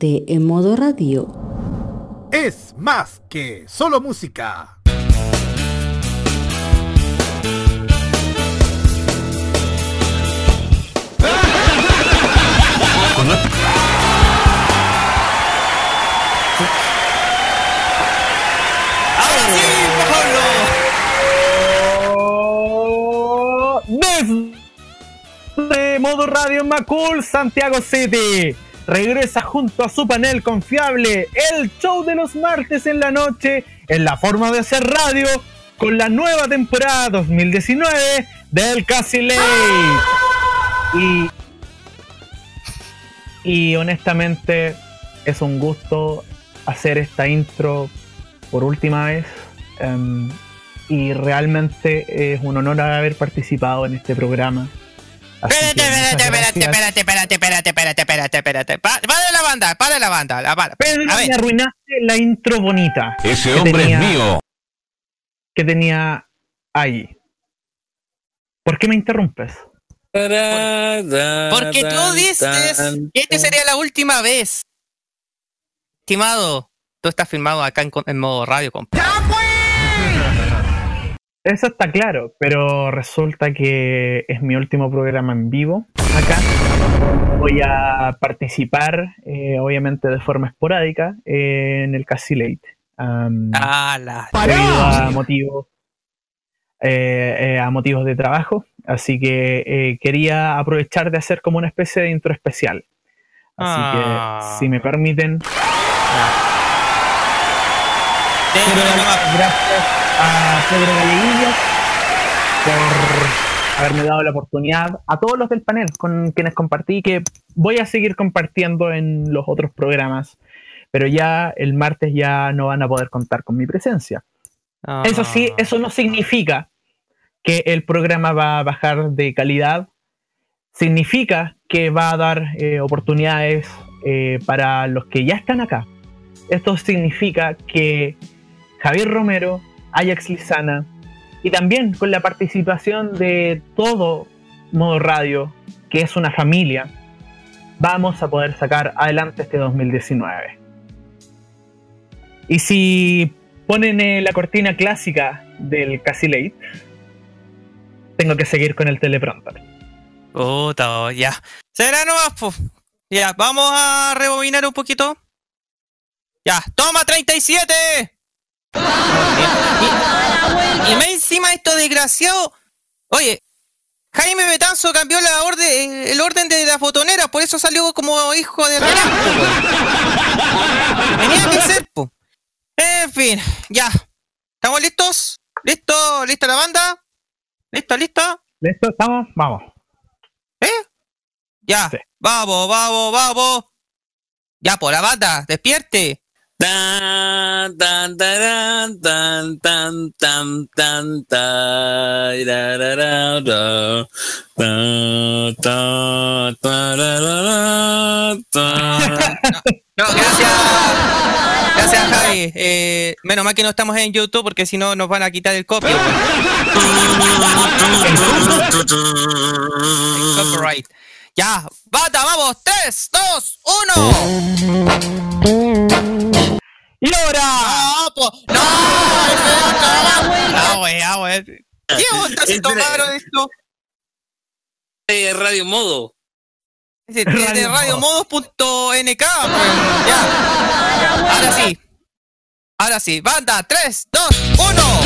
Ponte en modo radio. Es más que solo música. Desde Modo Radio Macul, Santiago City. Regresa junto a su panel confiable, el show de los martes en la noche, en la forma de hacer radio, con la nueva temporada 2019 del Casi Ley. Y, y honestamente es un gusto hacer esta intro por última vez. em, y realmente es un honor haber participado en este programa. Espérate, espérate, espérate, espérate, espérate, espérate, espérate, espérate, espérate. Pa- Para la banda, para la banda. la para. Pedro, A ver. me arruinaste la intro bonita. Ese hombre tenía- es mío. Que tenía ahí. ¿Por qué me interrumpes? Porque tú dices que este sería la última vez. Estimado, tú estás filmado acá en, en modo radio, compa. Eso está claro, pero resulta que es mi último programa en vivo acá. Voy a participar, eh, obviamente de forma esporádica, eh, en el Casi Late. ¡Hala! debido a motivos eh, eh, a motivos de trabajo así que eh, quería aprovechar de hacer como una especie de intro especial así Ah. que si me permiten gracias a Pedro Galleguillas por haberme dado la oportunidad a todos los del panel con quienes compartí que voy a seguir compartiendo en los otros programas pero ya el martes ya no van a poder contar con mi presencia eso sí, Ah. eso no significa que el programa va a bajar de calidad. Significa que va a dar eh, oportunidades eh, para los que ya están acá. Esto significa que Javier Romero, Ajax Lizana y también con la participación de todo Modo Radio, que es una familia, vamos a poder sacar adelante este 2019. Y si ponen eh, la cortina clásica del Casi Late, tengo que seguir con el teleprompter. Oh, ya. Será nomás, po. Ya, vamos a rebobinar un poquito. Ya, toma 37. Y, y más encima esto desgraciado. Oye, Jaime Betanzo cambió la orden, el orden de las botoneras, por eso salió como hijo de. Tenía que ser, po. En fin, ya. ¿Estamos listos? ¿Listo? ¿Lista la banda? ¿Listo? ¿Listo? ¿Listo? ¿Estamos? Vamos. Ya, Sí. vamos, vamos, vamos. Ya, por la banda, despierte. Tan, tan, tan, tan, tan, tan, tararara, ta, ta, ta, tararara, ta. No, gracias. Gracias, Javi. Eh, menos mal que no estamos en YouTube porque si no nos van a quitar el copy. El copyright. Ya, bata, vamos. 3, 2, 1. ¡Y ahora! No, po. No. Ah, wey, ah, wey. ¿Qué onda se Espera. tomaron esto? Eh, Radio Modo. De, Radio radiomodos.nk, pues, ya. Ahora sí. Ahora sí. Banda, 3, 2, 1.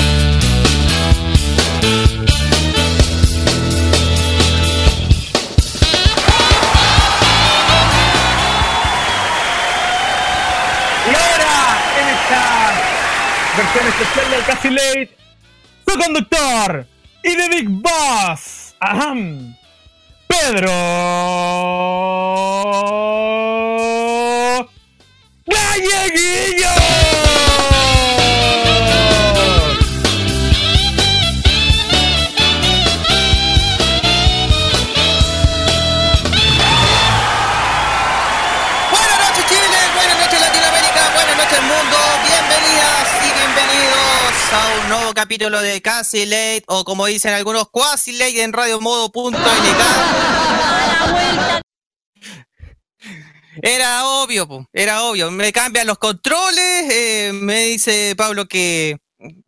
Versión especial del Casi Late, su conductor y de Big Boss, ajam, Pedro Galleguillo. Capítulo de Casi Late o como dicen algunos Quasi Late en radiomodo.nk. Era obvio, po, era obvio. Me cambian los controles, eh, me dice Pablo que,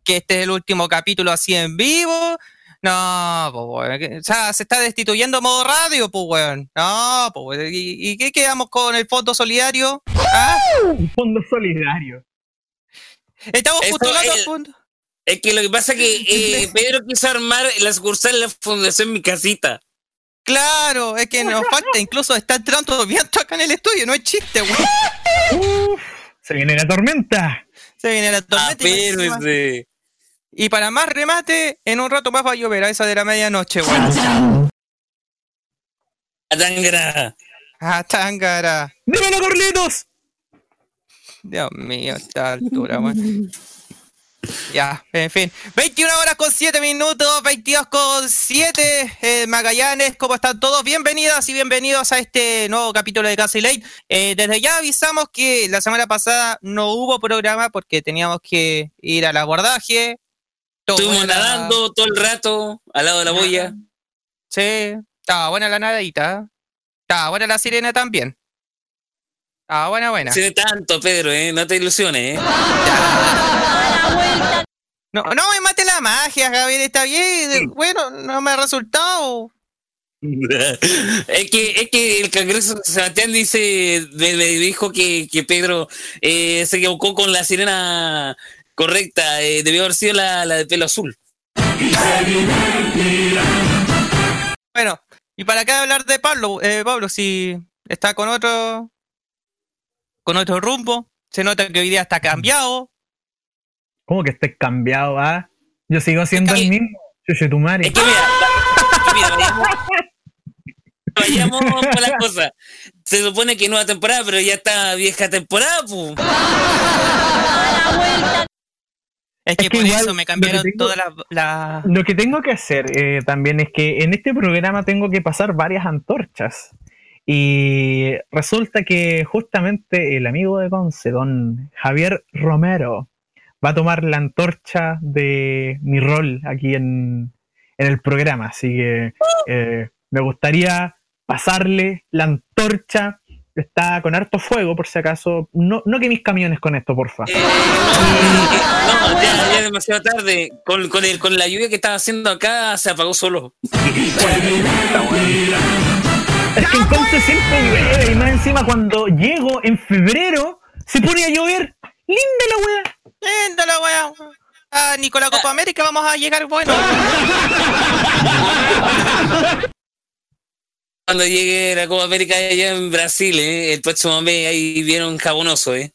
que este es el último capítulo así en vivo. No, pues, O sea, se está destituyendo modo radio, pues, weón. No, pues. ¿Y, y qué quedamos con el fondo solidario? ¿Ah? Fondo solidario. Estamos postulando al fondo. Es que lo que pasa es que eh, Pedro quiso armar la sucursal de la Fundación Mi Casita. Claro, es que nos falta, incluso está entrando viento acá en el estudio, no es chiste, weón. Uf, se viene la tormenta. Se viene la Ah, tormenta. y Y para más remate, en un rato más va a llover a esa de la medianoche, weón. Atangara. Ah, tangara. ¡Dímelo, Corlitos! Dios mío, a esta altura, weón. Ya, en fin. 21 horas con 7 minutos, 22 con 7. eh, Magallanes, ¿cómo están todos? Bienvenidas y bienvenidos a este nuevo capítulo de Casi Late. Eh, desde ya avisamos que la semana pasada no hubo programa porque teníamos que ir al abordaje. Estuvimos la- nadando todo el rato al lado de la boya. Sí, estaba buena la nadadita. Estaba buena la sirena también. Estaba buena, buena. Tiene tanto, Pedro, ¿eh? No te ilusiones, ¿eh? No, no me mate la magia, Javier, está bien. Bueno, no me ha resultado. es que es que el Congreso Sebastián dice me, me dijo que, que Pedro eh, se equivocó con la sirena correcta eh, debió haber sido la, la de pelo azul Bueno, y para acá hablar de Pablo, eh, Pablo, si está con otro con otro rumbo, se nota que hoy día está cambiado. ¿Cómo que estés cambiado, ah? Yo sigo siendo Es que- el mismo. Chuche tu madre. es que mira, es que mira vayamos, vayamos por las cosas se supone que nueva temporada pero ya está vieja temporada pues. Es que, Es que por igual, eso me cambiaron tengo- todas las las- Lo que tengo que hacer eh, también es que en este programa tengo que pasar varias antorchas. Y resulta que justamente el amigo de Conce, don Javier Romero, va a tomar la antorcha de mi rol aquí en, en el programa. Así que eh, me gustaría pasarle la antorcha. Está con harto fuego, por si acaso. No, no que mis camiones con esto, porfa. Eh, no, no, ya, ya es demasiado tarde. Con, con, el, con la lluvia que estaba haciendo acá se apagó solo. Es que entonces siempre llueve y más encima cuando llego en febrero se pone a llover. Linda la wea. Linda la wea. Ah, ni con la Copa América vamos a llegar bueno. Cuando llegue la Copa América allá en Brasil, ¿eh? el próximo mes ahí vieron jabonoso, ¿eh?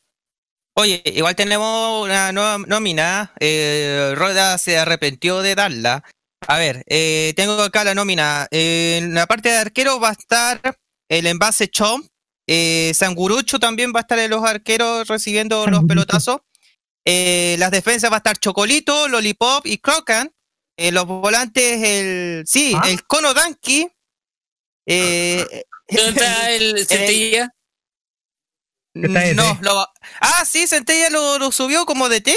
Oye, igual tenemos una nueva nómina. Eh, Roda se arrepintió de darla. A ver, eh, tengo acá la nómina. Eh, en la parte de arquero va a estar el envase Chom. Eh, Sangurucho también va a estar en los arqueros recibiendo los pelotazos. Eh, las defensas va a estar Chocolito, Lollipop y Crocan. Eh, los volantes, el. Sí, ¿Ah? el Cono Danky. Eh, ¿Dónde está el Centella? No, lo, ah, sí, Centella lo, lo subió como de té.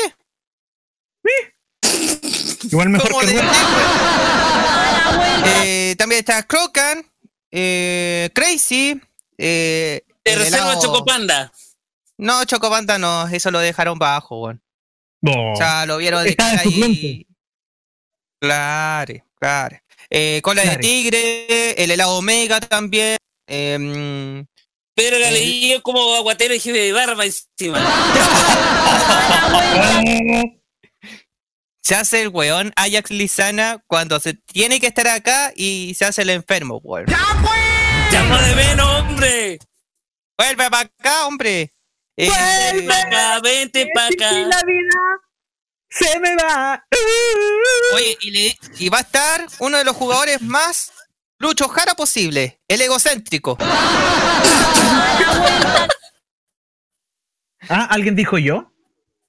Igual mejor Como que de té, pues. Eh, también está Crocan, eh, Crazy. Eh, Te el reserva Chocopanda. No, Chocopanda no, eso lo dejaron bajo, weón. No. O sea, lo vieron de Está de cara ahí. suplente. Claro, claro. Eh, cola Claro. de tigre, el helado Omega también. em, Eh. Galeguillo como aguatero y jefe de barba encima. se hace el weón Ajax Lizana cuando se tiene que estar acá y se hace el enfermo, weón. ¡Llama de menos, hombre! Vuelve para acá, hombre. Eh, Ven pa' acá, vente acá. la vida se me va. Oye, y, le- y va a estar uno de los jugadores más Lucho Jara posible, el egocéntrico. Ah, ¿alguien dijo yo?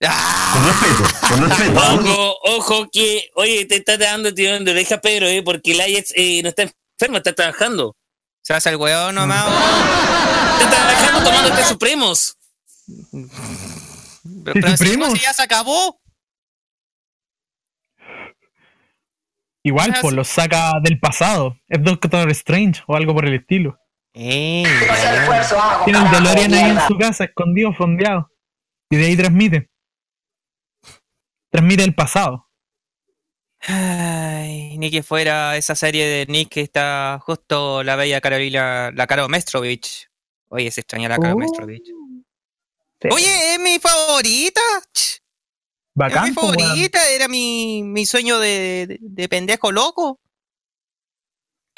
¡Ah! Con respeto, con respeto. Ojo, ojo que, oye, te está dando tirón de oreja Pedro, ¿eh? Porque el Ajax eh, no está enfermo, está trabajando. Se hace el weón nomás. Está trabajando tomando té supremos. Pero, ¿Sí, pero si no, si ya se acabó. Igual, pues sí. lo saca del pasado. Es Doctor Strange o algo por el estilo. Eh, Tiene un DeLorean ahí en su casa, escondido, fondeado. Y de ahí transmite. Transmite el pasado. Ay, ni que fuera esa serie de Nick que está justo la bella Carolina, la Caro Mestrovich. Oye, se extraña la Caro Oh. Mestrovich. Sí. Oye, es mi favorita. bacán. es mi weón. favorita, era mi, mi sueño de, de- de pendejo loco.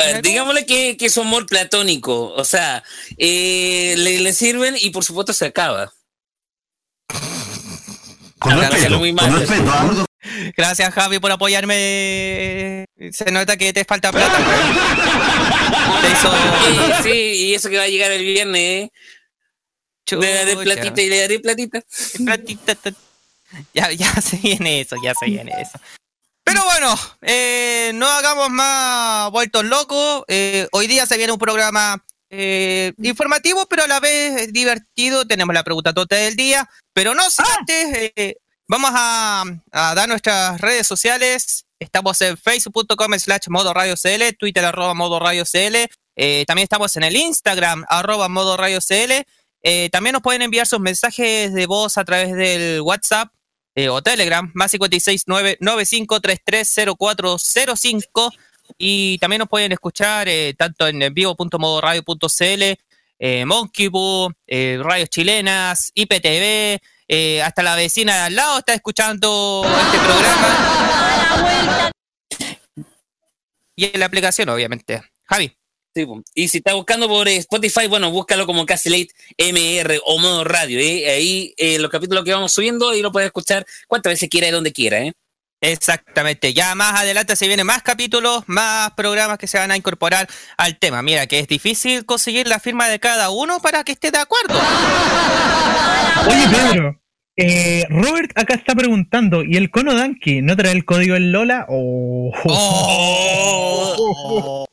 Ver, digámosle que, que es un amor platónico. O sea, eh, le, le sirven y por supuesto se acaba. Con Acá respeto, muy mal. con respeto. ¿ah? Gracias, Javi, por apoyarme. Se nota que te falta plata, weón. Te hizo. Eh, sí, y eso que va a llegar el viernes, ¿eh? Le daré Chucha. platita y le daré platita. Platita, ta- Ya, ya se viene eso, ya se viene eso. Pero bueno, eh, no hagamos más vueltos locos. Eh, hoy día se viene un programa eh, informativo, pero a la vez divertido. Tenemos la pregunta tota del día. Pero no sin antes, eh, vamos a, a dar nuestras redes sociales. Estamos en facebook.com slash modo radio CL, Twitter arroba modo radio CL. También estamos en el Instagram arroba modo radio CL. Eh, también nos pueden enviar sus mensajes de voz a través del WhatsApp eh, o Telegram, más 569-95330405. Y también nos pueden escuchar eh, tanto en vivo.modoradio.cl, eh, Monkey Boo, Radios Chilenas, IPTV, hasta la vecina de al lado está escuchando este programa. Y en la aplicación, obviamente. Javi. Sí, y si está buscando por Spotify, bueno, búscalo como Casi Late MR o modo radio. ¿eh? Ahí eh, los capítulos que vamos subiendo y lo puedes escuchar cuantas veces quiera y donde quiera. ¿eh? Exactamente, ya más adelante se vienen más capítulos, más programas que se van a incorporar al tema. Mira que es difícil conseguir la firma de cada uno para que esté de acuerdo. Oye, Pedro. Eh, Robert acá está preguntando, ¿y el cono Danky no trae el código en Lola? Oh. Oh.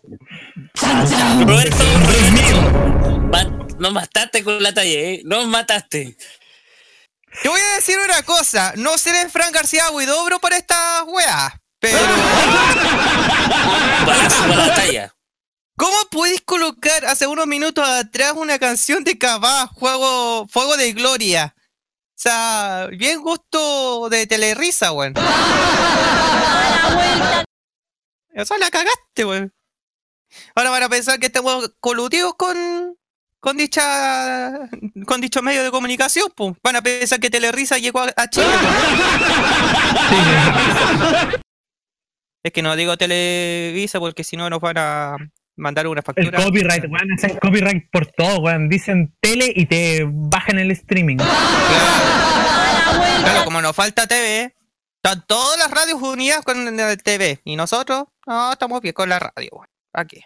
Roberto, Roberto, ma- nos mataste con la talla, ¿eh? Nos mataste. Te voy a decir una cosa, no seré Fran García Huidobro para estas weas, pero para la talla. ¿cómo puedes colocar hace unos minutos atrás una canción de Cabá, Fuego, Fuego de Gloria? O sea, bien gusto de telerisa, weón. O sea, la cagaste, weón. Ahora van a pensar que estamos coludidos con, con dicha con dicho medio de comunicación, pues. Van a pensar que Telerisa llegó a, a Chile. pues. Es que no digo Televisa porque si no nos van a mandar una El factura. copyright, weón, hacen copyright por todo, weón. Dicen tele y te bajan el streaming. Claro. Claro, como nos falta TV, están todas las radios unidas con el TV. Y nosotros, no, estamos bien con la radio, weón. Aquí.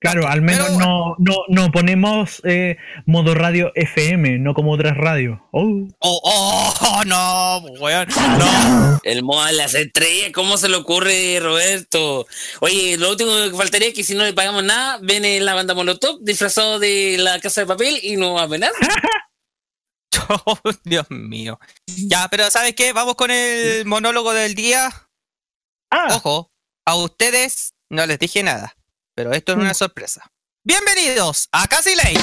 Claro, al menos Pero- no, no, no ponemos eh, modo radio FM, no como otras radios. Oh. Oh, oh, no, weón. No. El modo de las estrellas, ¿cómo se le ocurre, Roberto? Oye, lo último que faltaría es que si no le pagamos nada, viene la banda Molotov disfrazado de la casa de papel y no va a nada. Oh, Dios mío. Ya, pero ¿sabes qué? Vamos con el monólogo del día. Ah, Ojo, a ustedes no les dije nada, pero esto es una sorpresa. Bienvenidos a Casi Lane.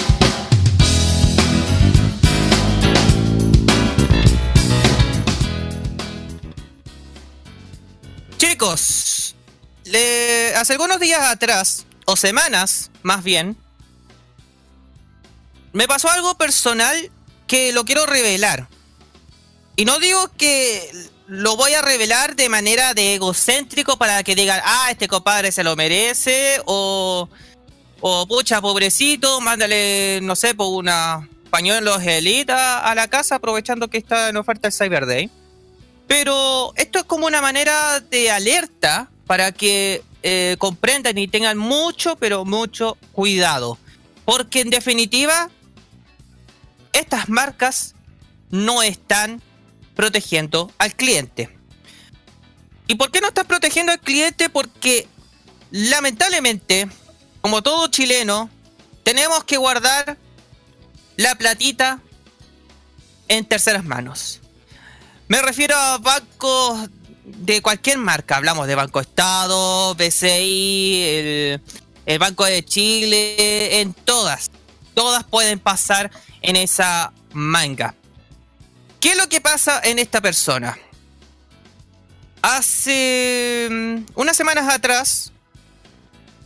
Chicos, le- hace algunos días atrás, o semanas más bien, me pasó algo personal que lo quiero revelar. Y no digo que lo voy a revelar de manera de egocéntrico para que digan, ah, este compadre se lo merece, o, o pucha, pobrecito, mándale, no sé, por una pañuelo gelita a la casa aprovechando que está en oferta el Cyber Day. Pero esto es como una manera de alerta para que eh, comprendan y tengan mucho, pero mucho cuidado. Porque en definitiva, estas marcas no están protegiendo al cliente. ¿Y por qué no están protegiendo al cliente? Porque lamentablemente, como todo chileno, tenemos que guardar la platita en terceras manos. Me refiero a bancos de cualquier marca. Hablamos de Banco Estado, BCI, el, el Banco de Chile, en todas. Todas pueden pasar en esa manga. ¿Qué es lo que pasa en esta persona? Hace mm, unas semanas atrás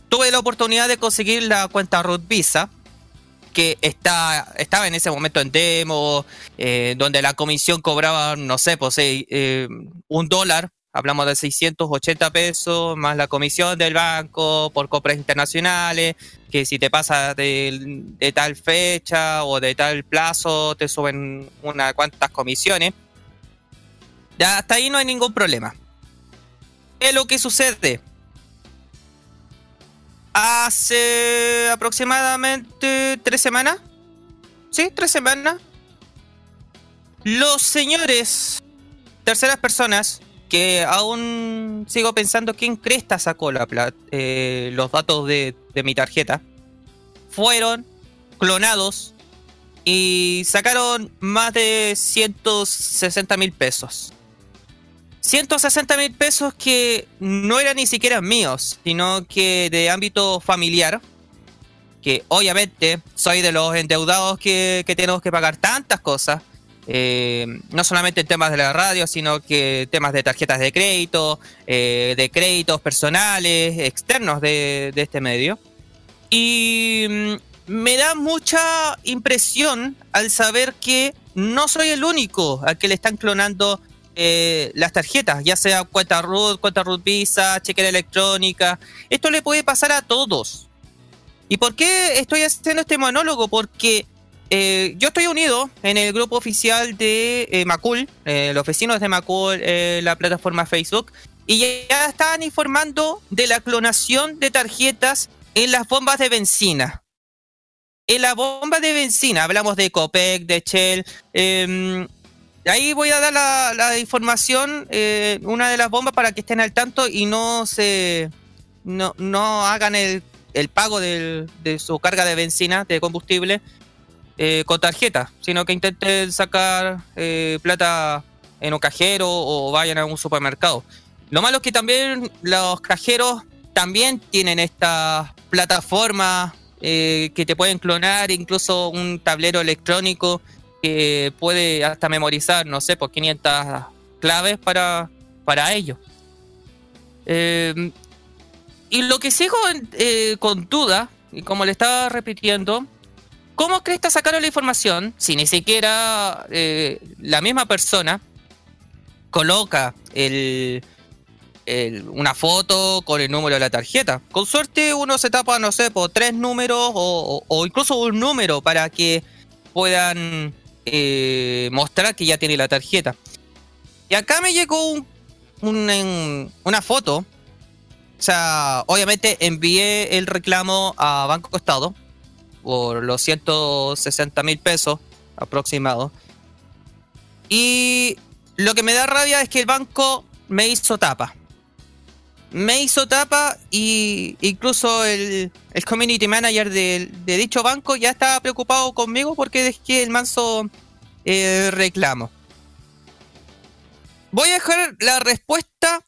tuve la oportunidad de conseguir la cuenta Root Visa, que está, estaba en ese momento en demo, eh, donde la comisión cobraba, no sé, pues eh, un dólar, hablamos de 680 pesos, más la comisión del banco por compras internacionales, que si te pasa de, tal fecha o de tal plazo, te suben unas cuantas comisiones. Ya hasta ahí no hay ningún problema. ¿Qué es lo que sucede? Hace aproximadamente tres semanas. Sí, tres semanas. Los señores, terceras personas, que aún sigo pensando quién cresta sacó eh, los datos de, mi tarjeta, fueron clonados y sacaron más de 160 mil pesos. 160 mil pesos que no eran ni siquiera míos, sino que de ámbito familiar. Que obviamente soy de los endeudados que, tenemos que pagar tantas cosas. Eh, no solamente en temas de la radio, sino que temas de tarjetas de crédito, eh, de créditos personales, externos de, de este medio. Y mm, me da mucha impresión al saber que no soy el único al que le están clonando eh, las tarjetas, ya sea cuenta root, cuenta root Visa, chequera electrónica. Esto le puede pasar a todos. ¿Y por qué estoy haciendo este monólogo? Porque eh, yo estoy unido en el grupo oficial de eh, Macul, los vecinos de Macul, la plataforma Facebook, y ya están informando de la clonación de tarjetas en las bombas de benzina. En la bomba de benzina, hablamos de Copec, de Shell, eh, Ahí voy a dar la, información, eh, una de las bombas para que estén al tanto y no se no, hagan el, pago de su carga de benzina, de combustible, eh, con tarjeta, sino que intenten sacar eh, plata en un cajero o vayan a un supermercado. Lo malo es que también los cajeros también tienen esta plataforma que te pueden clonar, incluso un tablero electrónico que puede hasta memorizar, no sé, por 500 claves para, para ello. Em, y lo que sigo eh, con duda, y como le estaba repitiendo, ¿cómo crees que sacaron la información si ni siquiera eh, la misma persona coloca el, una foto con el número de la tarjeta? Con suerte uno se tapa, no sé, por tres números o, incluso un número para que puedan eh, mostrar que ya tiene la tarjeta. Y acá me llegó un, una foto. O sea, obviamente envié el reclamo a Banco Estado por los 160 mil pesos aproximados. Y lo que me da rabia es que el banco me hizo tapa. Me hizo tapa y incluso el, el community manager de, dicho banco ya estaba preocupado conmigo porque dejé el manso eh, reclamo. Voy a dejar la respuesta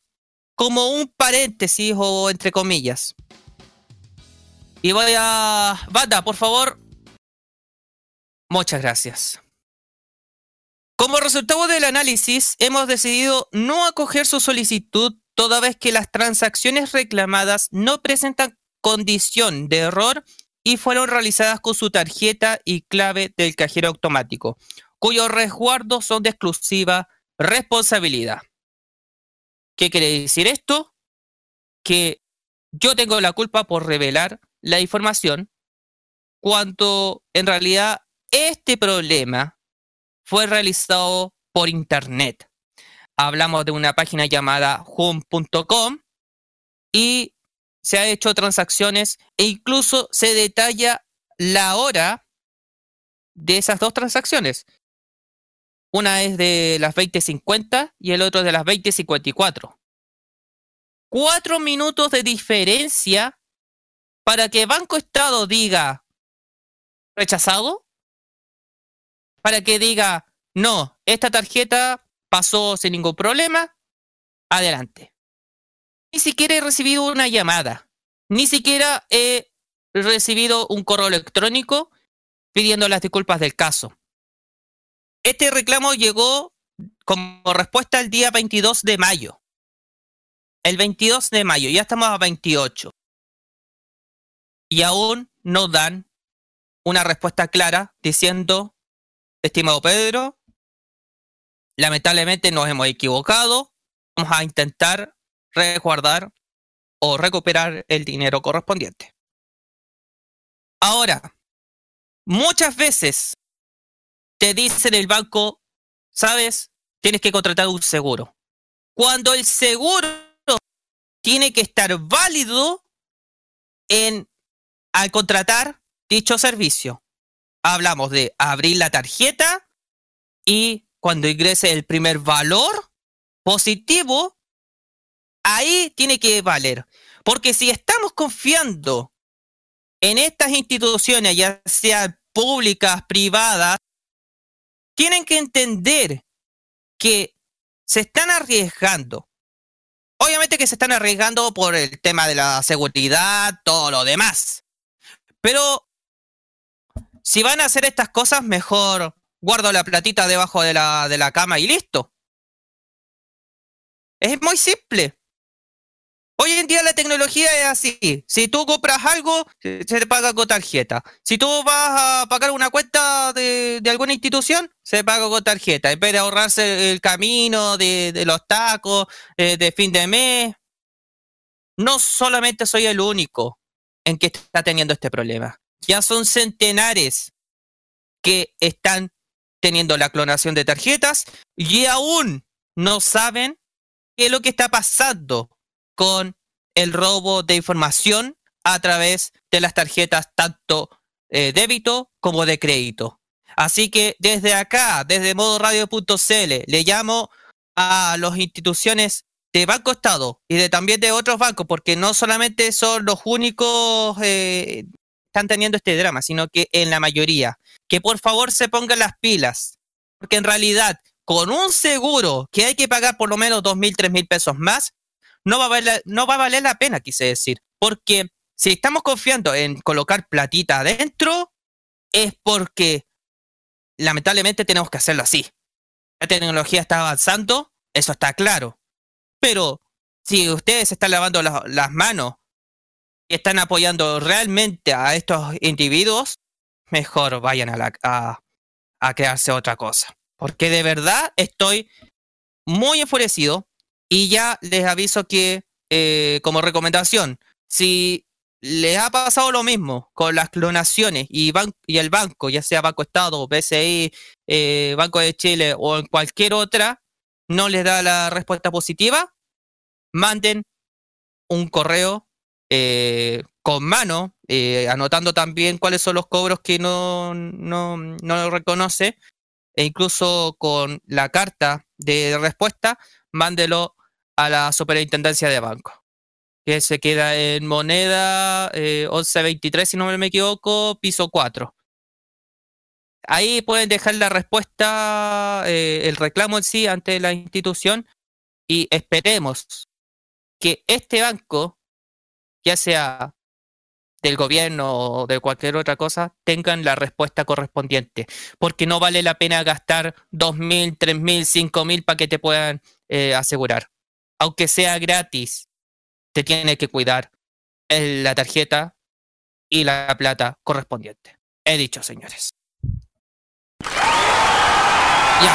como un paréntesis o entre comillas. Y voy a... Banda, por favor. Muchas gracias. Como resultado del análisis, hemos decidido no acoger su solicitud toda vez que las transacciones reclamadas no presentan condición de error y fueron realizadas con su tarjeta y clave del cajero automático, cuyos resguardos son de exclusiva responsabilidad. ¿Qué quiere decir esto? Que yo tengo la culpa por revelar la información cuando en realidad este problema fue realizado por internet. Hablamos de una página llamada home.com y se ha hecho transacciones e incluso se detalla la hora de esas dos transacciones. Una es de las 20.50 y el otro de las 20.54. Cuatro minutos de diferencia para que Banco Estado diga rechazado. Para que diga, no, esta tarjeta pasó sin ningún problema. Adelante. Ni siquiera he recibido una llamada. ni siquiera he recibido un correo electrónico pidiendo las disculpas del caso. Este reclamo llegó como respuesta el día 22 de mayo. El 22 de mayo, ya estamos a 28. Y aún no dan una respuesta clara diciendo, estimado Pedro, lamentablemente nos hemos equivocado, vamos a intentar resguardar o recuperar el dinero correspondiente. Ahora, muchas veces te dicen el banco, sabes, tienes que contratar un seguro. Cuando el seguro tiene que estar válido en al contratar dicho servicio. Hablamos de abrir la tarjeta y cuando ingrese el primer valor positivo, ahí tiene que valer. Porque si estamos confiando en estas instituciones, ya sean públicas, privadas, tienen que entender que se están arriesgando. Obviamente que se están arriesgando por el tema de la seguridad, todo lo demás. Pero si van a hacer estas cosas, mejor guardo la platita debajo de la, de la cama y listo. Es muy simple. Hoy en día la tecnología es así. Si tú compras algo, se te paga con tarjeta. Si tú vas a pagar una cuenta de, alguna institución, se paga con tarjeta. En vez de ahorrarse el camino de, los tacos eh, de fin de mes. No solamente soy el único en que está teniendo este problema. Ya son centenares que están teniendo la clonación de tarjetas y aún no saben qué es lo que está pasando con el robo de información a través de las tarjetas tanto eh, débito como de crédito. Así que desde acá, desde modoradio.cl, le llamo a las instituciones de Banco Estado y de también de otros bancos, porque no solamente son los únicos eh, están teniendo este drama, sino que en la mayoría, que por favor se pongan las pilas, porque en realidad con un seguro que hay que pagar por lo menos dos mil, tres mil pesos más, no va, a valer, no va a valer la pena, quise decir. Porque si estamos confiando en colocar platita adentro, es porque lamentablemente tenemos que hacerlo así. La tecnología está avanzando, eso está claro. Pero si ustedes están lavando las manos y están apoyando realmente a estos individuos, mejor vayan a, la, a, a crearse otra cosa. Porque de verdad estoy muy enfurecido y ya les aviso que, eh, como recomendación, si les ha pasado lo mismo con las clonaciones y, y el banco, ya sea Banco Estado, BCI, eh, Banco de Chile o en cualquier otra, no les da la respuesta positiva, manden un correo eh, con mano, anotando también cuáles son los cobros que no, no, no reconoce, e incluso con la carta de respuesta, mándelo a la superintendencia de banco, que se queda en moneda 1123, eh, si no me equivoco, piso 4. Ahí pueden dejar la respuesta, eh, el reclamo en sí ante la institución y esperemos que este banco, ya sea del gobierno o de cualquier otra cosa, tengan la respuesta correspondiente. Porque no vale la pena gastar 2.000, 3.000, 5.000 para que te puedan eh, asegurar aunque sea gratis, te tiene que cuidar la tarjeta y la plata correspondiente. He dicho, señores. Ya.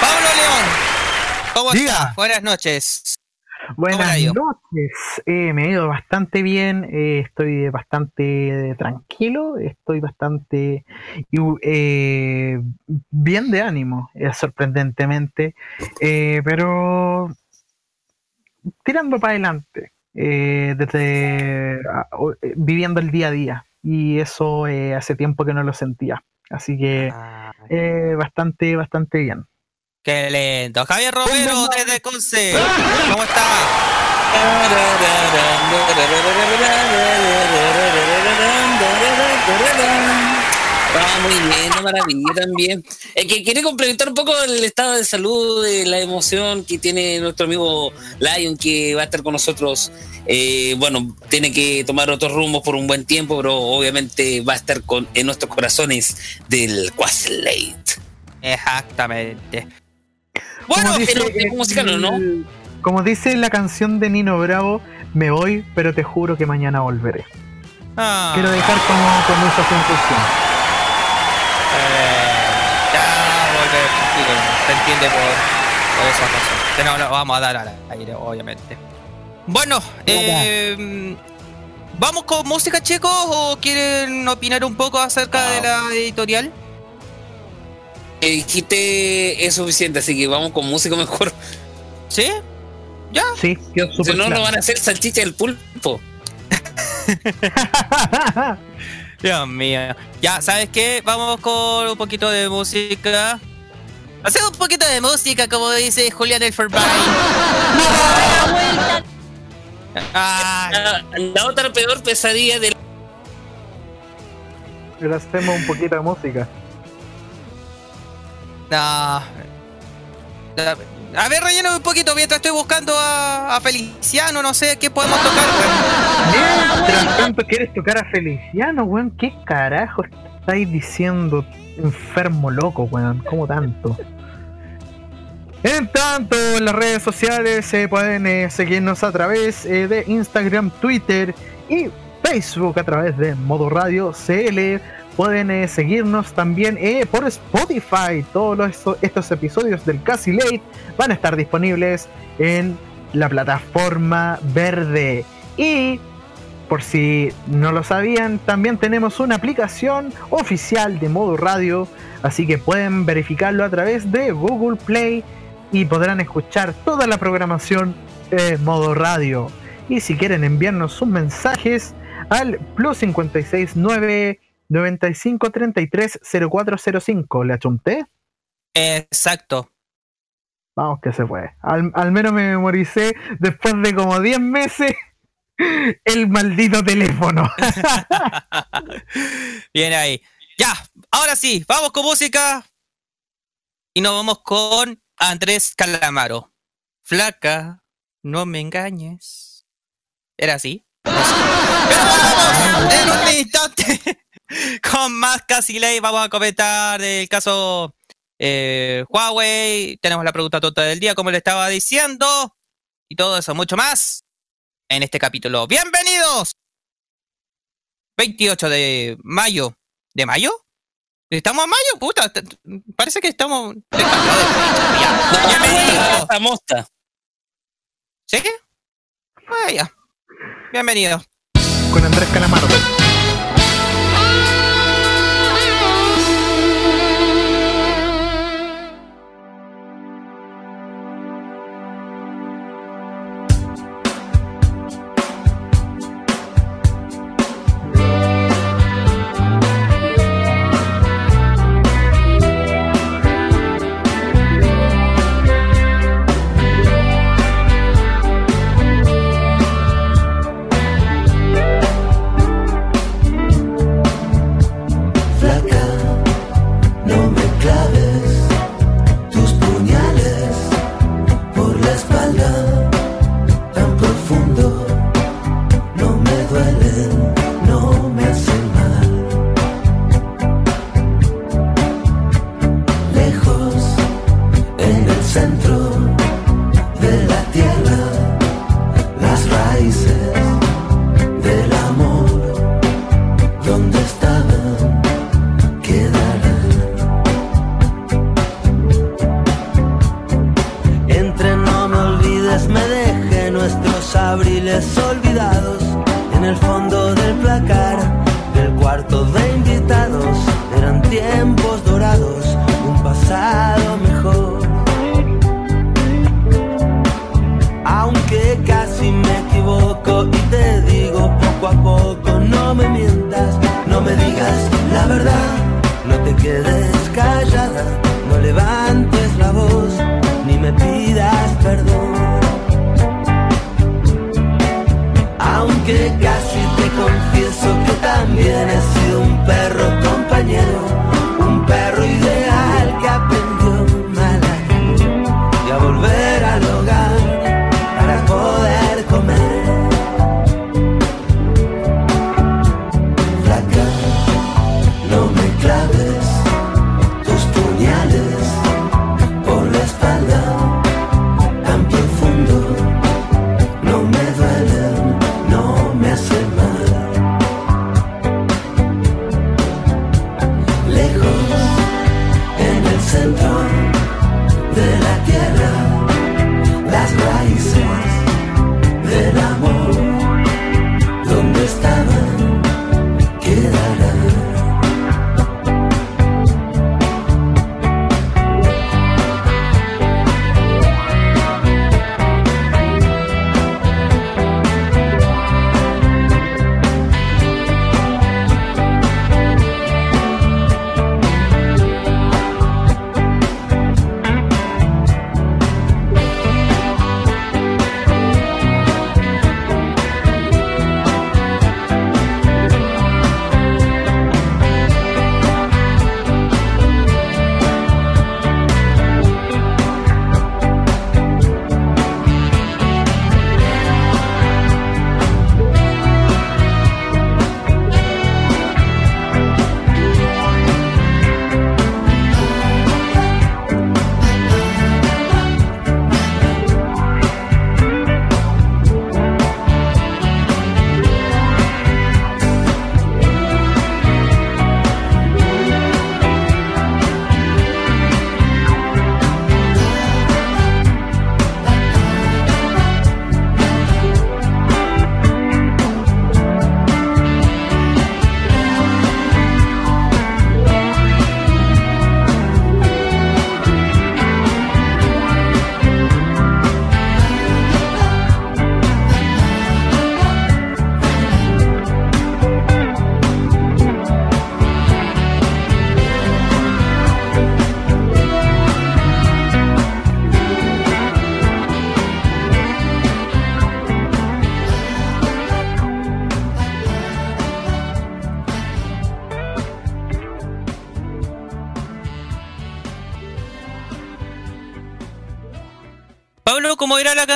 Pablo León, ¿cómo está? Buenas noches. Buenas noches, eh, me ha ido bastante bien, eh, estoy bastante tranquilo, estoy bastante eh, bien de ánimo, sorprendentemente, pero tirando para adelante, desde viviendo el día a día, y eso hace tiempo que no lo sentía, así que ah. bastante, bastante bien. Qué lento. Javier Romero desde Conce. ¿Cómo está? muy bien, una maravilla también. Es que quiere complementar un poco el estado de salud, de la emoción que tiene nuestro amigo Lion, que va a estar con nosotros. Eh, bueno, tiene que tomar otros rumbos por un buen tiempo, pero obviamente va a estar con, en nuestros corazones del Quaslate. Exactamente. Bueno, Como dice el musical, ¿no? Como dice la canción de Nino Bravo, me voy, pero te juro que mañana volveré. Ah, Quiero dejar como con esa sensación. Se entiende por, por esa razón. Que no lo vamos a dar al aire, obviamente. Bueno, eh, ¿vamos con música, chicos? ¿O quieren opinar un poco acerca de la editorial? Eh, dijiste es suficiente, así que vamos con música mejor. ¿Sí? ¿Ya? Sí, Si no, claro. nos van a hacer salchicha del pulpo. Dios mío. Ya, ¿sabes qué? Vamos con un poquito de música. Hacer un poquito de música, como dice Julián el. Ah, La, la otra peor pesadilla del. Pero hacemos un poquito de música. no. La- A ver, relleno un poquito mientras estoy buscando a, a Feliciano, no sé qué podemos tocar. Mientras tanto quieres tocar a Feliciano, weón. ¿Qué carajo estáis diciendo? Enfermo loco, weón. ¿Cómo tanto? En tanto, en las redes sociales se pueden eh, seguirnos a través eh, de Instagram, Twitter y Facebook a través de Modo Radio CL. Pueden eh, seguirnos también eh, por Spotify. Todos estos episodios del Casi Late van a estar disponibles en la plataforma verde. Y por si no lo sabían, también tenemos una aplicación oficial de modo radio, así que pueden verificarlo a través de Google Play y podrán escuchar toda la programación de modo radio. Y si quieren enviarnos sus mensajes al plus 569 9533 0405, ¿le achunté? Exacto. Vamos que se puede. Al, al menos me memoricé después de como 10 meses el maldito teléfono. Bien ahí. Ya, ahora sí, vamos con música. Y nos vamos con Andrés Calamaro. Flaca, no me engañes. ¿Era así? Pero vamos, en un instante, con más casi ley, vamos a comentar el caso eh, Huawei. Tenemos la pregunta tonta del día, como le estaba diciendo. Y todo eso, mucho más en este capítulo. ¡Bienvenidos! 28 de mayo. ¿De mayo? ¿Estamos en mayo? Puta, parece que estamos. ya. Bienvenidos. Mosta, mosta. ¿Sí? Ah, ya. Bienvenido. Con Andrés Calamardo.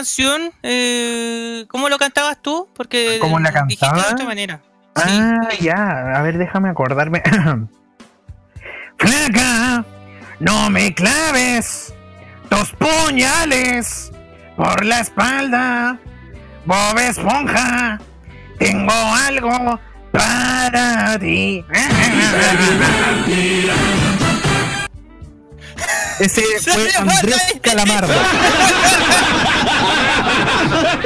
Canción? Eh, ¿Cómo lo cantabas tú? Porque ¿Cómo la dijiste cantaba? de otra manera. Sí. Ah, ya, a ver, déjame acordarme. Flaca, no me claves tus puñales por la espalda. Bob Esponja, tengo algo para ti. Ese fue Andrés Calamardo.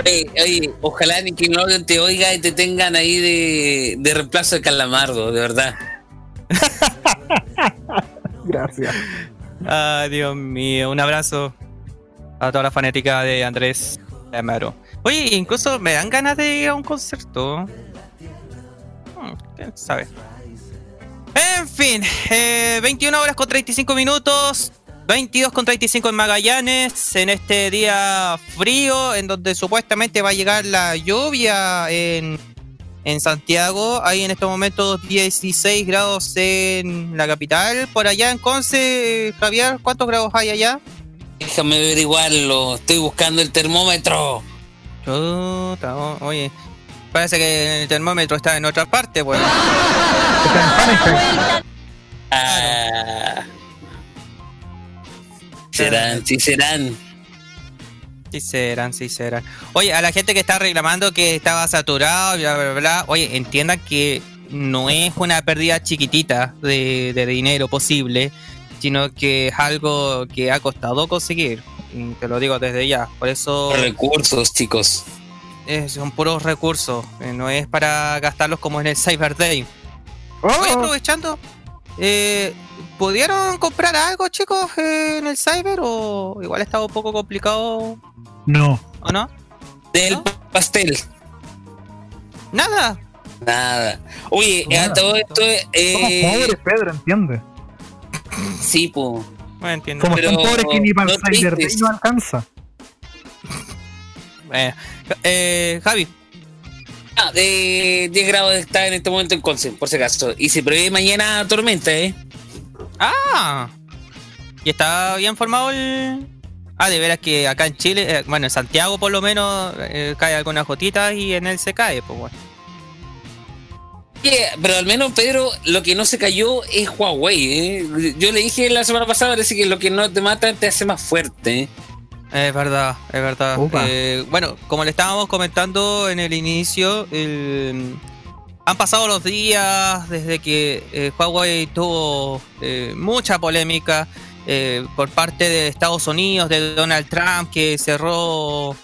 Oye, oye, ojalá ni que no te oiga y te tengan ahí de, de reemplazo de Calamardo, de verdad. Gracias. Ay, Dios mío, un abrazo a toda la fanática de Andrés Amaro. Oye, incluso me dan ganas de ir a un concierto. Hmm, ¿Quién sabe? En fin, eh, 21 horas con 35 minutos. 22 con 35 en Magallanes, en este día frío, en donde supuestamente va a llegar la lluvia en, en Santiago. Hay en estos momentos 16 grados en la capital. Por allá en Conce, Javier, ¿cuántos grados hay allá? Déjame averiguarlo, estoy buscando el termómetro. Chuta, oye, parece que el termómetro está en otra parte, pues. Está en Fahrenheit. Ah. Serán, sí serán. Sí serán, sí serán. Oye, a la gente que está reclamando que estaba saturado, bla, bla, bla, oye, entiendan que no es una pérdida chiquitita de, de dinero posible, sino que es algo que ha costado conseguir. Y Te lo digo desde ya. Por eso Recursos, chicos. Eh, son puros recursos. eh, no es para gastarlos como en el Cyber Day. Oh, aprovechando, eh, ¿pudieron comprar algo, chicos, eh, en el Cyber? ¿O igual estaba un poco complicado? no. ¿O no? Del ¿No? pastel. Nada. Nada. Oye, Nada. a todo esto, Somos eh, pobres, Pedro, entiende. sí, po. No entiendo. Somos tan pobres que ni para el no Cyber Day no alcanza. Eh, eh, Javi, Ah, de 10 grados está en este momento en Conce, por si acaso. Y se prevé mañana tormenta, ¿eh? Ah. ¿Y está bien formado el...? Ah, de veras que acá en Chile, eh, bueno, en Santiago por lo menos eh, cae alguna gotita y en él se cae, pues bueno. Yeah, pero al menos, Pedro, lo que no se cayó es Huawei, ¿eh? Yo le dije la semana pasada, parece que lo que no te mata te hace más fuerte, ¿eh? Es verdad, es verdad. Eh, bueno, como le estábamos comentando en el inicio, el- han pasado los días desde que eh, Huawei tuvo eh, mucha polémica por parte de Estados Unidos, de Donald Trump, que cerró,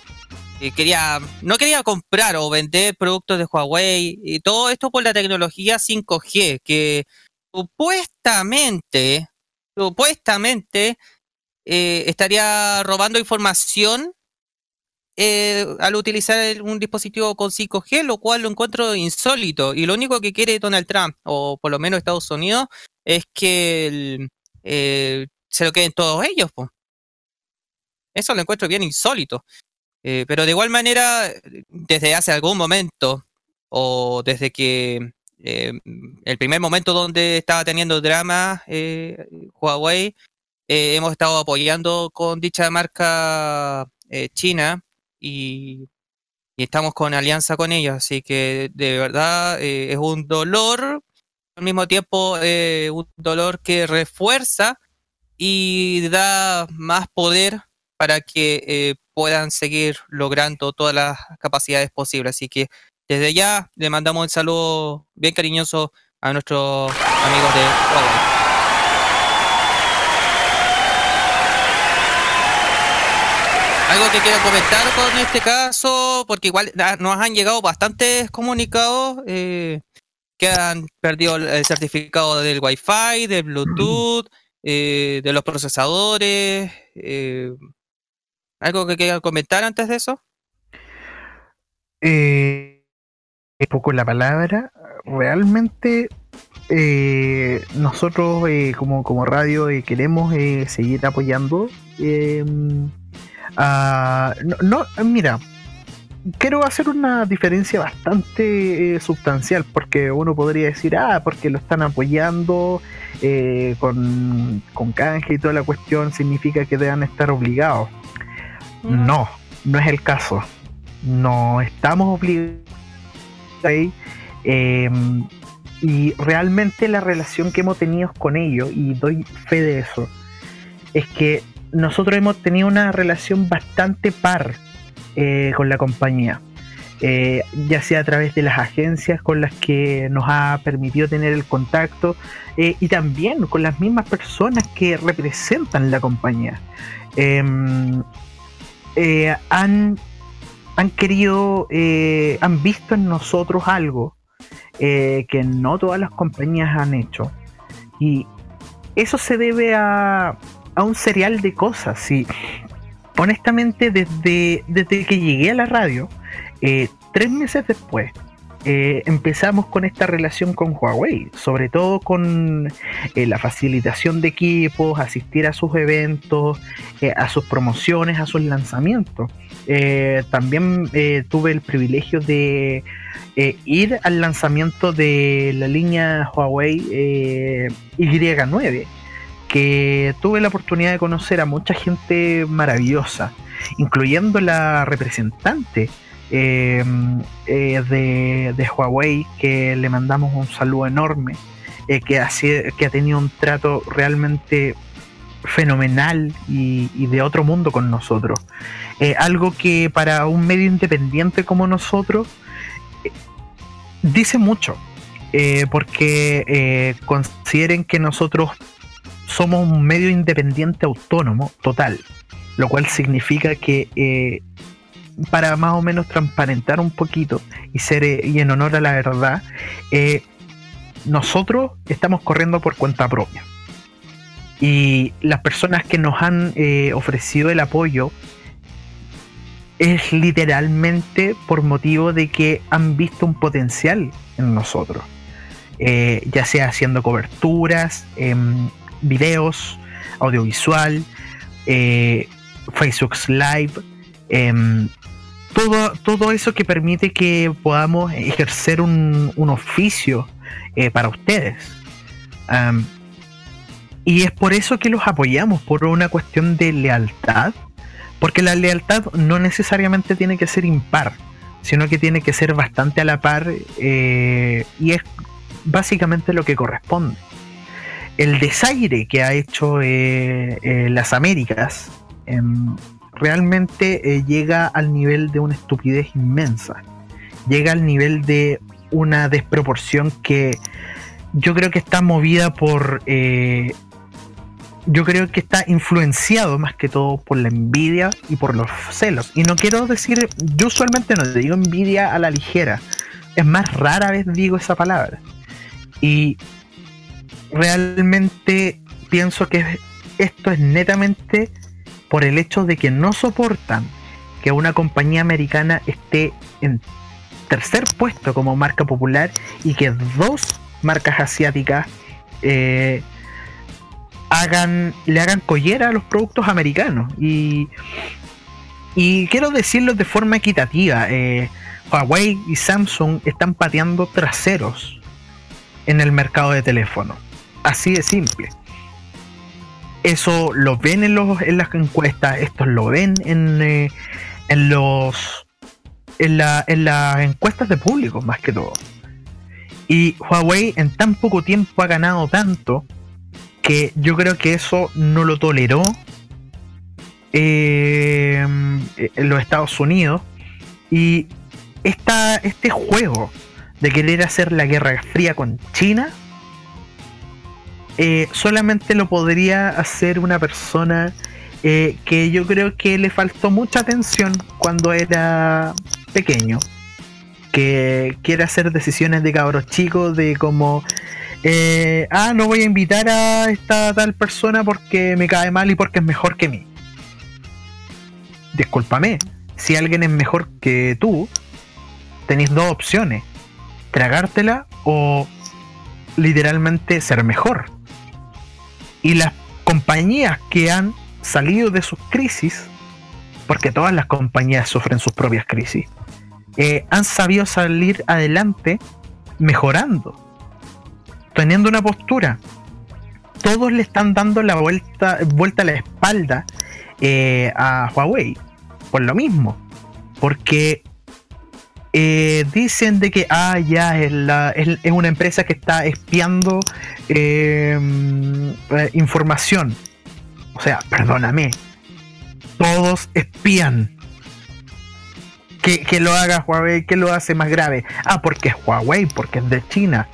que quería, no quería comprar o vender productos de Huawei, y todo esto por la tecnología 5G, que supuestamente, supuestamente eh, estaría robando información eh, al utilizar un dispositivo con 5G, lo cual lo encuentro insólito. Y lo único que quiere Donald Trump, o por lo menos Estados Unidos, es que eh, se lo queden todos ellos. Eso lo encuentro bien insólito. Pero de igual manera, desde hace algún momento, o desde que el primer momento donde estaba teniendo drama Huawei, eh, hemos estado apoyando con dicha marca eh, china y, estamos con alianza con ellos. Así que de verdad eh, es un dolor, al mismo tiempo un dolor que refuerza y da más poder para que puedan seguir logrando todas las capacidades posibles. Así que desde ya le mandamos un saludo bien cariñoso a nuestros amigos de Huawei. Algo que quiero comentar con este caso, porque igual ah, nos han llegado bastantes comunicados eh, que han perdido el- certificado del Wi-Fi, del Bluetooth, eh, de los procesadores. eh, ¿Algo que quieran comentar antes de eso? Eh, es poco la palabra. Realmente eh, nosotros como, como radio queremos seguir apoyando. Eh, a- no, no, mira, quiero hacer una diferencia bastante eh, sustancial porque uno podría decir, ah, porque lo están apoyando eh, con, con canje y toda la cuestión significa que deban estar obligados. No, no es el caso. No estamos obligados. Eh, y realmente la relación que hemos tenido con ellos, y doy fe de eso, es que nosotros hemos tenido una relación bastante par eh, con la compañía. Eh, ya sea a través de las agencias con las que nos ha permitido tener el contacto eh, y también con las mismas personas que representan la compañía. Em, han, han querido, han visto en nosotros algo que no todas las compañías han hecho. Y eso se debe a, a un serial de cosas. Sí. Honestamente, desde, desde que llegué a la radio, eh, tres meses después, eh, empezamos con esta relación con Huawei, sobre todo con eh, la facilitación de equipos, asistir a sus eventos, a sus promociones, a sus lanzamientos. también tuve el privilegio de ir al lanzamiento de la línea Huawei Y9 que tuve la oportunidad de conocer a mucha gente maravillosa, incluyendo la representante eh, eh, de, Huawei, que le mandamos un saludo enorme, eh, que, ha, que ha tenido un trato realmente fenomenal y, de otro mundo con nosotros. algo que para un medio independiente como nosotros dice mucho, porque consideren que nosotros somos un medio independiente autónomo total, lo cual significa que eh, para más o menos transparentar un poquito y ser eh, y en honor a la verdad, eh, nosotros estamos corriendo por cuenta propia. Y las personas que nos han ofrecido el apoyo es literalmente por motivo de que han visto un potencial en nosotros. ya sea haciendo coberturas, em, videos, audiovisual, eh, Facebook Live, em, todo, todo eso que permite que podamos ejercer un, oficio eh, para ustedes. y es por eso que los apoyamos, por una cuestión de lealtad, porque la lealtad no necesariamente tiene que ser impar, sino que tiene que ser bastante a la par eh, y es básicamente lo que corresponde el desaire que ha hecho eh, eh, las Américas em, realmente eh, llega al nivel de una estupidez inmensa. Llega al nivel de una desproporción que yo creo que está movida por... yo creo que está influenciado más que todo por la envidia y por los celos. Y no quiero decir, yo usualmente no digo envidia a la ligera. Es más rara vez digo esa palabra. Y realmente pienso que esto es netamente por el hecho de que no soportan que una compañía americana esté en tercer puesto como marca popular y que dos marcas asiáticas eh, le hagan collera a los productos americanos. Y, y quiero decirlo de forma equitativa. Eh, Huawei y Samsung están pateando traseros en el mercado de teléfonos. Así de simple. Eso lo ven en, los, en las encuestas, estos lo ven en, eh, en los en, la, en las encuestas de público más que todo. Y Huawei en tan poco tiempo ha ganado tanto que yo creo que eso no lo toleró eh, en los Estados Unidos. Y esta, este juego de querer hacer la guerra fría con China eh, solamente lo podría hacer una persona eh, que yo creo que le faltó mucha atención cuando era pequeño. Que quiere hacer decisiones de cabros chicos, de como, eh, ah, no voy a invitar a esta tal persona porque me cae mal y porque es mejor que mí. Discúlpame, si alguien es mejor que tú, tenéis dos opciones, tragártela o literalmente ser mejor. Y las compañías que han salido de sus crisis, porque todas las compañías sufren sus propias crisis, eh, han sabido salir adelante mejorando, teniendo una postura. Todos le están dando la vuelta, vuelta a la espalda eh, a Huawei. por lo mismo. Porque eh, dicen de que ah, ya es, una empresa que está espiando eh, eh, información. O sea, perdóname. Todos espían. Que, que lo haga Huawei, que lo hace más grave. Ah, porque es Huawei, porque es de China.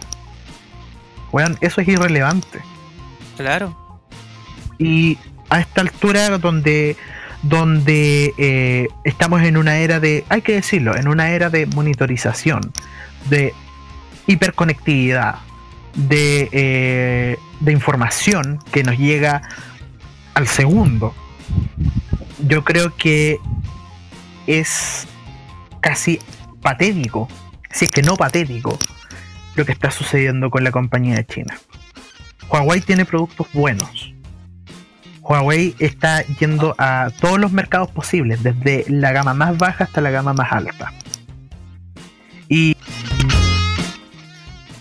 Weón, eso es irrelevante. Claro. Y a esta altura donde donde eh, estamos en una era de, hay que decirlo, en una era de monitorización, de hiperconectividad, de, eh, de información que nos llega al segundo. Yo creo que es casi patético, si es que no patético, lo que está sucediendo con la compañía de China. Huawei tiene productos buenos. Huawei está yendo a todos los mercados posibles, desde la gama más baja hasta la gama más alta. Y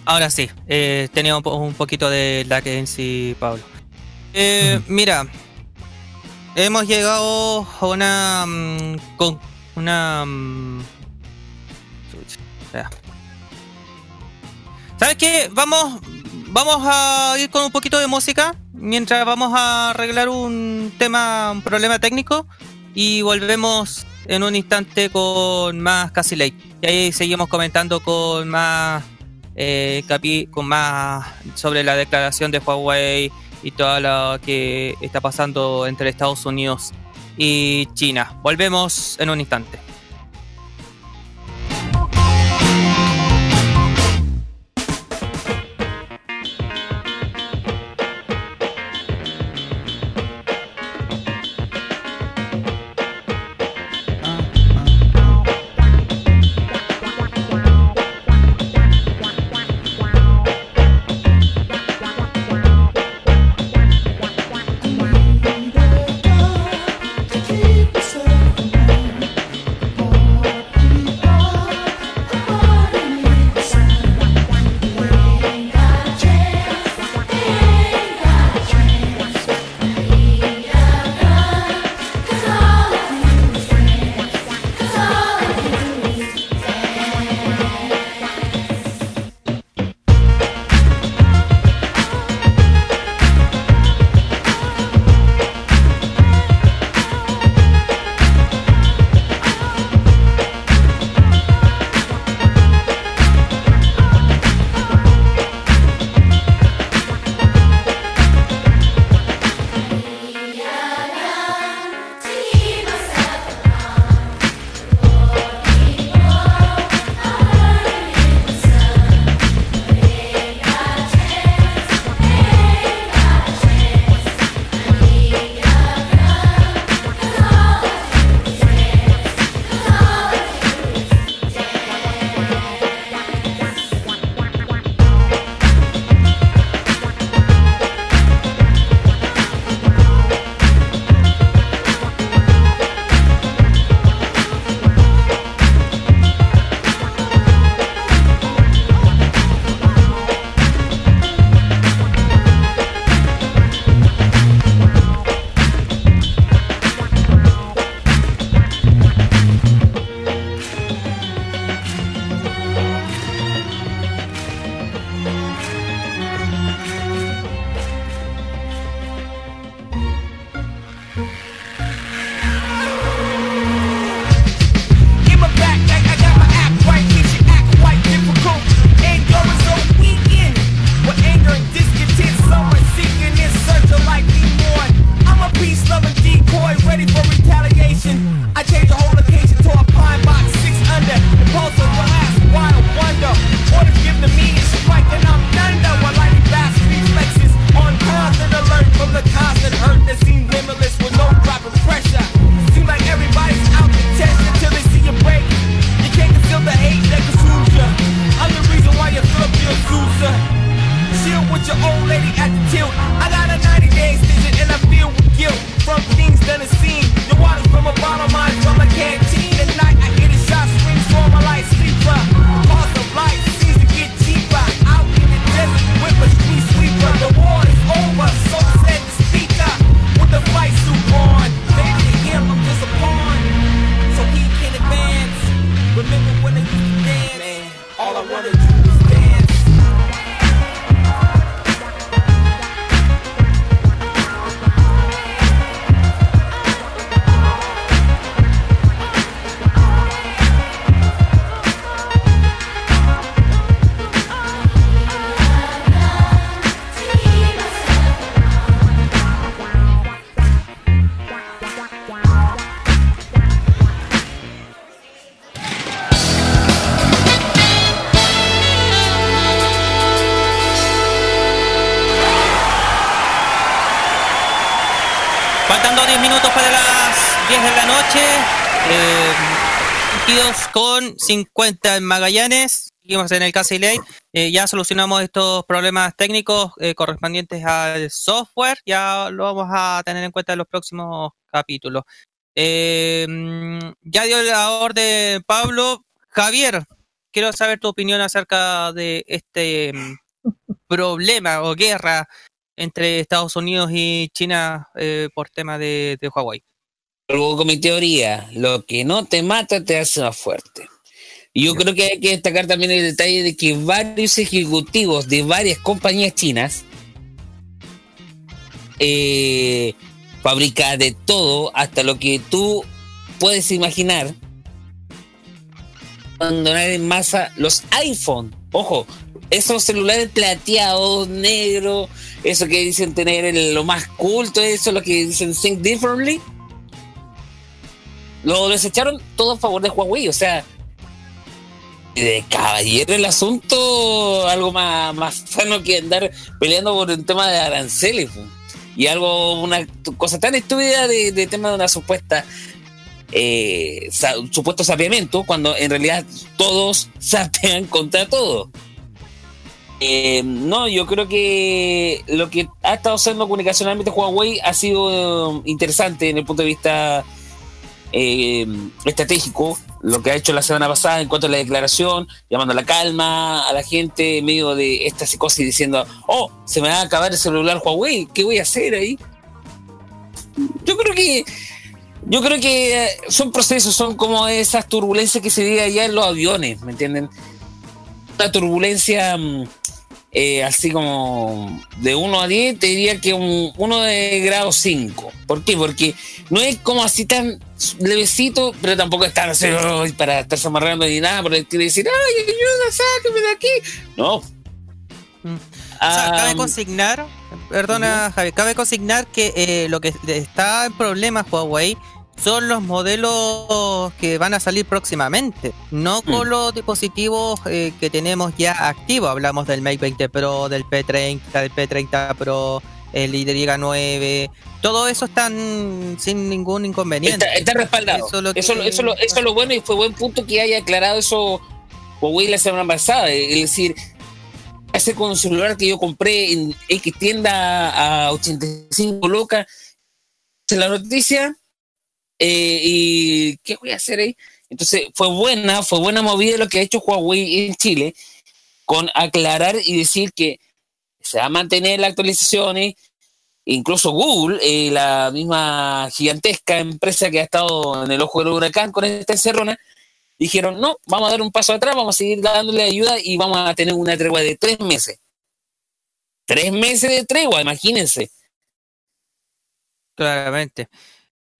Ahora sí, eh, tenía un, po- un poquito de lag en sí, Pablo. Eh, Mira, hemos llegado a una. mm, con una. mm. ¿Sabes qué? Vamos, vamos a ir con un poquito de música mientras vamos a arreglar un tema, un problema técnico y volvemos en un instante con más Casi Late. Y ahí seguimos comentando con más eh, con más sobre la declaración de Huawei y todo lo que está pasando entre Estados Unidos y China. Volvemos en un instante. 22 con 50 en Magallanes. Seguimos en el Casi Ley. Eh, ya solucionamos estos problemas técnicos eh, correspondientes al software. Ya lo vamos a tener en cuenta en los próximos capítulos. Eh, mm, ya dio la orden Pablo. Javier, quiero saber tu opinión acerca de este mm, problema o guerra entre Estados Unidos y China eh, por tema de, de Huawei. Luego con mi teoría, lo que no te mata te hace más fuerte. Y yo creo que hay que destacar también el detalle de que varios ejecutivos de varias compañías chinas eh, fabrican de todo, hasta lo que tú puedes imaginar, abandonar en masa los iPhone. Ojo, esos celulares plateados, negros, eso que dicen tener el- lo más culto, eso lo que dicen think differently. Lo desecharon todo a favor de Huawei, o sea, de caballero el asunto, algo más, más sano que andar peleando por un tema de aranceles. Y algo, una cosa tan estúpida de, tema de una supuesta eh, supuesto sapeamiento, cuando en realidad todos sapean contra todo. Eh, no, yo creo que lo que ha estado haciendo comunicacionalmente Huawei ha sido eh, interesante en el punto de vista eh, estratégico. Lo que ha hecho la semana pasada en cuanto a la declaración, llamando a la calma a la gente en medio de esta psicosis diciendo, oh, se me va a acabar el celular Huawei, ¿qué voy a hacer ahí? Yo creo que yo creo que eh, son procesos, son como esas turbulencias que se vive allá en los aviones, ¿me entienden? Una turbulencia mm, eh, así como de 1 a 10, te diría que un 1 de grado 5. ¿Por qué? Porque no es como así tan levecito, pero tampoco es tan así para estarse amarrando ni nada, porque quiere decir, ay, ayuda, sáqueme de aquí. No. Mm. O sea, cabe Ah, consignar, perdona Javier, cabe consignar que eh, lo que está en problemas Huawei son los modelos que van a salir próximamente, no con Mm. los dispositivos eh, que tenemos ya activos. Hablamos del Mate 20 Pro, del P30, del P30 Pro, el Y9, todo eso están sin ningún inconveniente. Está, está respaldado. Eso es lo que- Eso, eso, lo- eso es lo bueno y fue buen punto que haya aclarado eso Huawei la semana pasada. Es decir, hace con celular que yo compré en X tienda a 85 locas, se la noticia eh, y ¿qué voy a hacer ahí? Entonces fue buena, fue buena movida lo que ha hecho Huawei en Chile con aclarar y decir que se va a mantener las actualizaciones, incluso Google, eh, la misma gigantesca empresa que ha estado en el ojo del huracán con esta encerrona, dijeron, no, vamos a dar un paso atrás, vamos a seguir dándole ayuda y vamos a tener una tregua de tres meses. Tres meses de tregua, imagínense. Claramente.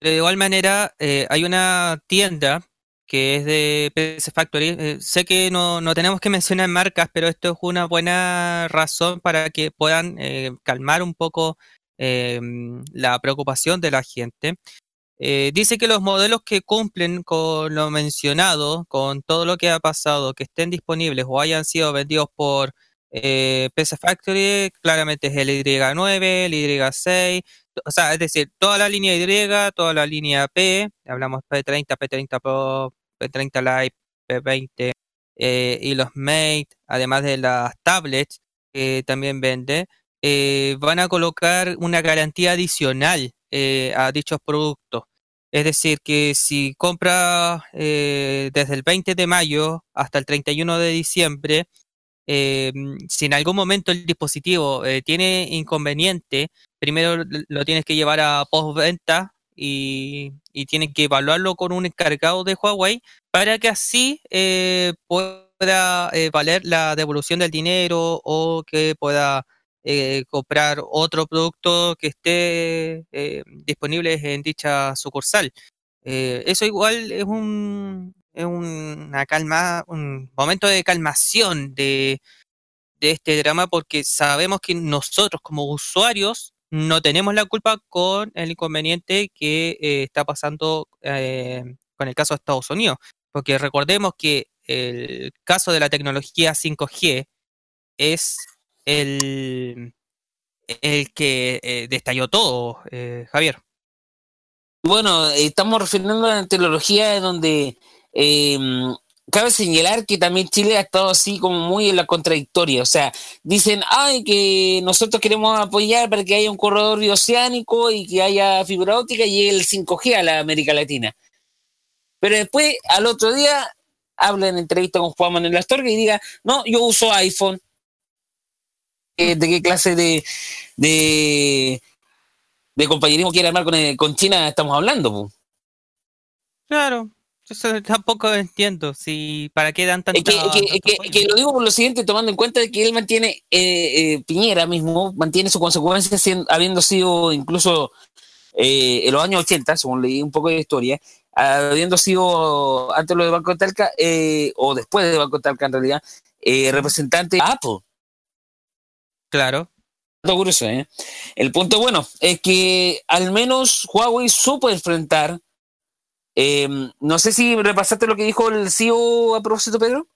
De igual manera, eh, hay una tienda que es de PC Factory. Eh, sé que no, no tenemos que mencionar marcas, pero esto es una buena razón para que puedan eh, calmar un poco eh, la preocupación de la gente. Dice que los modelos que cumplen con lo mencionado, con todo lo que ha pasado, que estén disponibles o hayan sido vendidos por PC Factory, claramente es el Y9, el Y6, o sea, es decir, toda la línea Y, toda la línea P, hablamos P30, P30 Pro, P30 Lite, P20 eh, y los Mate, además de las tablets que también vende, eh, van a colocar una garantía adicional eh, a dichos productos. Es decir, que si compra desde el 20 de mayo hasta el 31 de diciembre, si en algún momento el dispositivo tiene inconveniente, primero lo tienes que llevar a postventa y, y tienes que evaluarlo con un encargado de Huawei para que así eh, pueda eh, valer la devolución del dinero o que pueda eh, comprar otro producto que esté disponible en dicha sucursal. Eso igual es un es una calma, un momento de calmación de, de este drama porque sabemos que nosotros como usuarios no tenemos la culpa con el inconveniente que eh, está pasando eh, con el caso de Estados Unidos. Porque recordemos que el caso de la tecnología 5G es el, el que eh, destalló todo, Javier. Bueno, estamos refiriendo a una tecnología donde eh, cabe señalar que también Chile ha estado así como muy en la contradictoria. O sea, dicen, ay, que nosotros queremos apoyar para que haya un corredor bioceánico y que haya fibra óptica y el 5G a la América Latina. Pero después, al otro día, habla en entrevista con Juan Manuel Astorga y diga, no, yo uso iPhone. Eh, ¿De qué clase de, de, de compañerismo quiere armar con, eh, con China estamos hablando? po? Claro, eso tampoco entiendo. Si, ¿Para qué dan tanta, Es que, es que- que- lo digo por lo siguiente, tomando en cuenta de que él mantiene, eh, eh, Piñera mismo, mantiene su consecuencia sien- habiendo sido incluso eh, en los años 80, según leí un poco de historia, habiendo sido antes lo de Banco de Talca, eh, o después de Banco de Talca en realidad, representante de Apple. Claro. ¿eh? El punto bueno es que al menos Huawei supo enfrentar. Eh, no sé si repasaste lo que dijo el CEO a propósito, Pedro.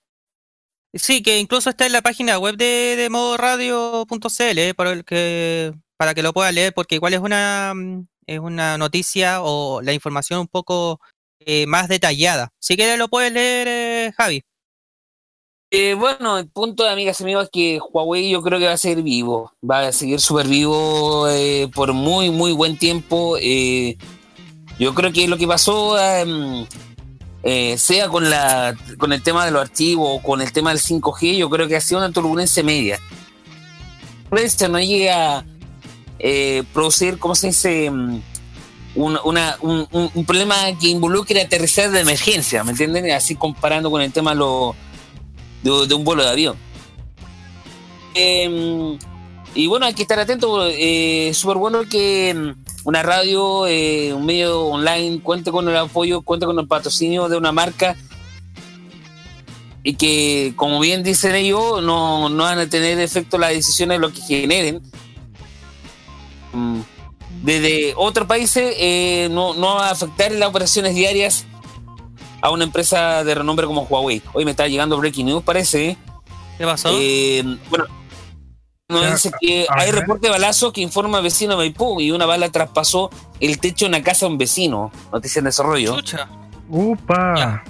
Sí, que incluso está en la página web de, de modoradio.cl eh, para, el que, para que lo pueda leer, porque igual es una, mm, es una noticia o la información un poco eh, más detallada. Si quieres lo puedes leer, eh, Javi. Eh, bueno, el punto de amigas y amigos es que Huawei yo creo que va a seguir vivo, va a seguir súper vivo por muy, muy buen tiempo. eh, yo creo que lo que pasó, em, eh, sea con, la, con el tema de los archivos o con el tema del 5G, yo creo que ha sido una turbulencia media. No llega a eh, producir, ¿cómo se dice? Mm, un, un- un- problema que involucre aterrizar de emergencia, ¿me entienden? Así comparando con el tema de un vuelo de avión. Eh, y bueno, hay que estar atento. Eh, Súper bueno que una radio, eh, un medio online cuente con el apoyo, cuente con el patrocinio de una marca y que, como bien dicen ellos, no, no van a tener efecto las decisiones de lo que generen. Mm, Desde otros países eh, no, no va a afectar las operaciones diarias a una empresa de renombre como Huawei. Hoy me está llegando Breaking News, parece. ¿Qué pasó? Eh, bueno, nos Ya, dice que a hay reporte de balazo que informa vecino de Maipú y una bala traspasó el techo de una casa de un vecino. Noticia en desarrollo. Chucha. Upa. Ya.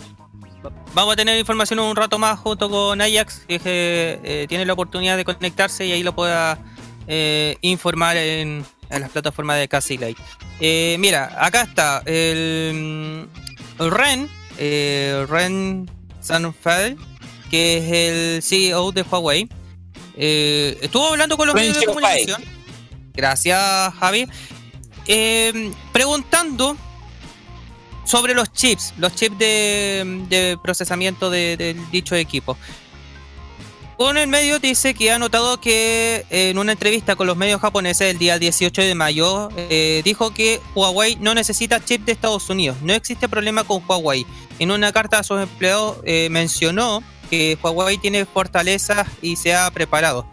Vamos a tener información un rato más junto con Ajax, que eh, tiene la oportunidad de conectarse y ahí lo pueda eh, informar en, en las plataformas de Cassie Light. Eh, mira, acá está el, mm, Ren, eh, Ren Sanfeld, que es el CEO de Huawei. Eh, estuvo hablando con los medios de comunicación. Gracias, Javi. Eh, preguntando sobre los chips, los chips de, de procesamiento de- dicho equipo. Con el medio dice que ha notado que en una entrevista con los medios japoneses el día 18 de mayo eh, dijo que Huawei no necesita chip de Estados Unidos. No existe problema con Huawei. En una carta a sus empleados eh, mencionó que Huawei tiene fortalezas y se ha preparado.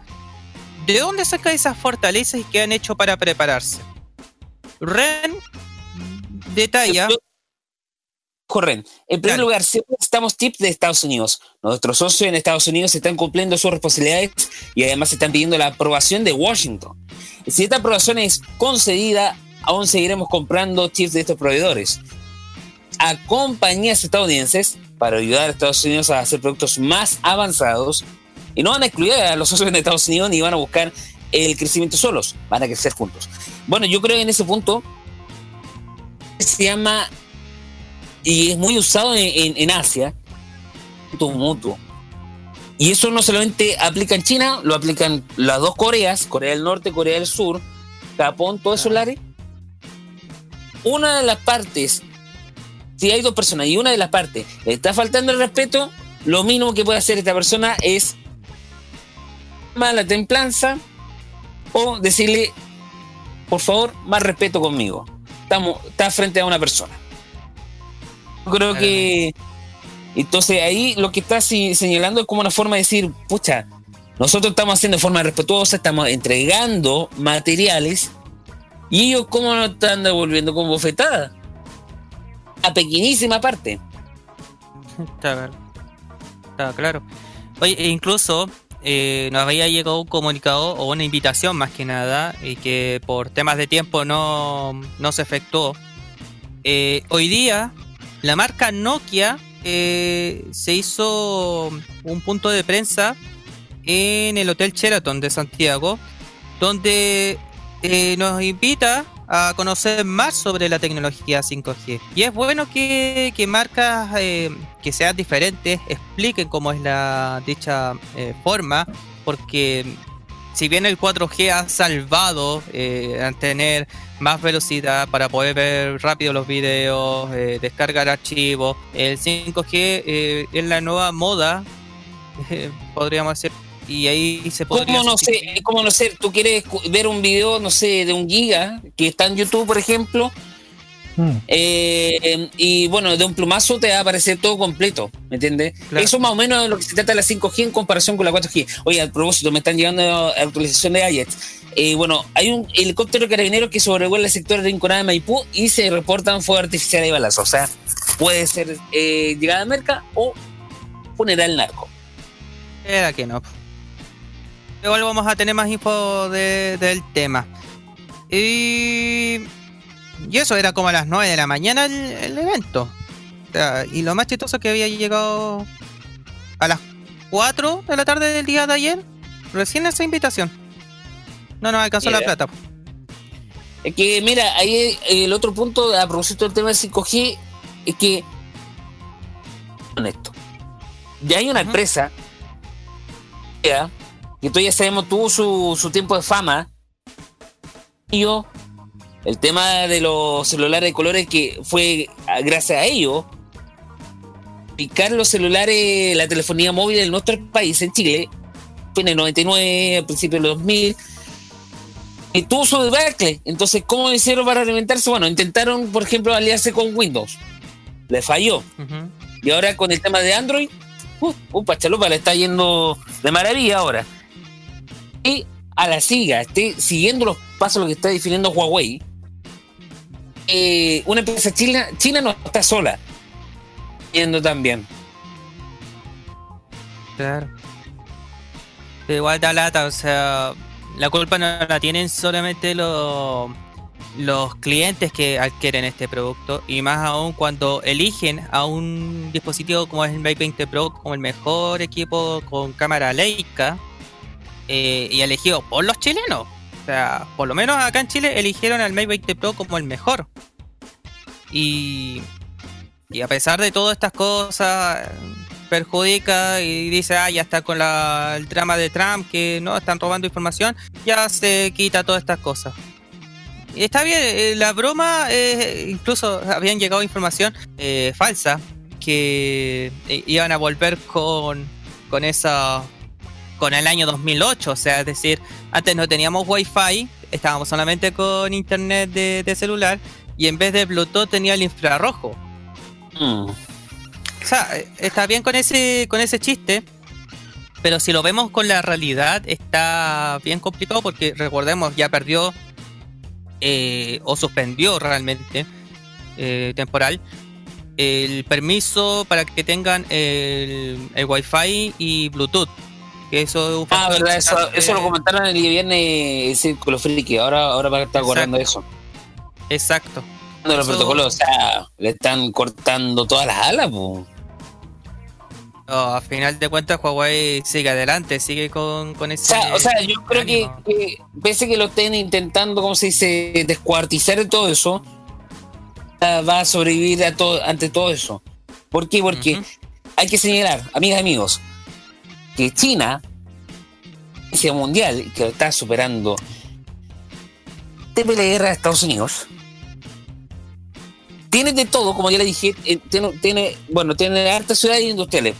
¿De dónde saca esas fortalezas y qué han hecho para prepararse? Ren detalla. Corren. En primer Claro. lugar, siempre necesitamos tips de Estados Unidos. Nuestros socios en Estados Unidos están cumpliendo sus responsabilidades y además están pidiendo la aprobación de Washington. Si esta aprobación es concedida, aún seguiremos comprando chips de estos proveedores. A compañías estadounidenses para ayudar a Estados Unidos a hacer productos más avanzados y no van a excluir a los socios de Estados Unidos ni van a buscar el crecimiento solos, van a crecer juntos. Bueno, yo creo que en ese punto se llama y es muy usado en, en- en Asia, mutuo. Y eso no solamente aplica en China, lo aplican las dos Coreas, Corea del Norte, Corea del Sur, Japón, todos esos lares. Una de las partes, si hay dos personas y una de las partes está faltando el respeto, lo mínimo que puede hacer esta persona es mala templanza o decirle, por favor, más respeto conmigo. Estamos, estás frente a una persona. Yo creo que entonces ahí lo que está si- señalando es como una forma de decir, pucha, nosotros estamos haciendo de forma respetuosa, estamos entregando materiales y ellos cómo nos están devolviendo con bofetada. A pequeñísima parte. Está. Está claro. Oye, e incluso eh, nos había llegado un comunicado o una invitación más que nada y que por temas de tiempo no, no se efectuó. Eh, hoy día la marca Nokia eh, se hizo un punto de prensa en el Hotel Sheraton de Santiago donde eh, nos invita a conocer más sobre la tecnología 5G. Y es bueno que, que marcas eh, que sean diferentes expliquen cómo es la dicha eh, forma, porque si bien el 4G ha salvado eh, a tener más velocidad para poder ver rápido los videos, descargar archivos, el 5G eh, es la nueva moda, podríamos decir, y ahí se podría... ¿Cómo no sé? ¿Cómo no sé? Tú quieres ver un video, no sé, de un giga que está en YouTube, por ejemplo, Mm. eh, y bueno, de un plumazo te va a aparecer todo completo, ¿me entiendes? Claro. Eso más o menos es lo que se trata de la 5G en comparación con la 4G. Oye, al propósito, me están llegando actualización de IET. Eh, bueno, hay un helicóptero carabinero que sobrevuela el sector de Rinconada de Maipú y se reportan fuego artificial y balazos. O sea, puede ser eh, llegada a merca o funeral narco. Era que no. Igual vamos a tener más info de- del tema. Y, y eso era como a las 9 de la mañana el, el evento. O sea, y lo más chistoso es que había llegado a las 4 de la tarde del día de ayer. Recién esa invitación. No nos alcanzó la plata. Es que, mira, ahí eh, el otro punto a propósito del tema del 5G es que, honesto, ya hay una empresa ya, que todos ya sabemos tuvo su, su tiempo de fama. Y yo, el tema de los celulares de colores que fue gracias a ellos, picar los celulares, la telefonía móvil en nuestro país, en Chile, fue en el 99, al principio del 2000, y tuvo su debacle. Entonces, ¿cómo hicieron para alimentarse? Bueno, intentaron, por ejemplo, aliarse con Windows. Le falló. Y ahora con el tema de Android, uh, uh, Pachalupa le está yendo de maravilla ahora. Y a la siga, esté siguiendo los pasos lo que está definiendo Huawei. eh, una empresa china, China no está sola. Yendo también. Claro. Igual da lata, o sea, la culpa no la tienen solamente los los clientes que adquieren este producto y más aún cuando eligen a un dispositivo como es el Mate 20 Pro como el mejor equipo con cámara Leica eh, y elegido por los chilenos. O sea, por lo menos acá en Chile eligieron al Mate 20 Pro como el mejor. Y, y a pesar de todas estas cosas, perjudica y dice, ah, ya está con la, el drama de Trump, que no están robando información, ya se quita todas estas cosas. Y está bien, eh, la broma, eh, incluso habían llegado información eh, falsa que iban a volver con, con esa con el año 2008, o sea, es decir, antes no teníamos wifi, estábamos solamente con internet de, de celular y en vez de Bluetooth tenía el infrarrojo. Mm. O sea, eh, está bien con ese, con ese chiste, pero si lo vemos con la realidad está bien complicado porque recordemos, ya perdió eh, o suspendió realmente eh, temporal el permiso para que tengan el, el Wi-Fi y Bluetooth. Que eso es un Ah, verdad, eso, lo comentaron el viernes el Círculo Friki. Ahora, ahora va a estar acordando de eso. Exacto. Los protocolos, o sea, le están cortando todas las alas, pues. No, a final de cuentas Huawei sigue adelante, sigue con, con O ese... sea, o sea, yo creo que, que pese que lo estén intentando, como se dice, descuartizar de todo eso, ah, va a sobrevivir a todo, ante todo eso. ¿Por qué? Porque hay que señalar, amigas y amigos, que China, potencia mundial, que está superando, guerra a Estados Unidos, tiene de todo, como ya le dije, eh, tiene, bueno, tiene hartas ciudades industriales.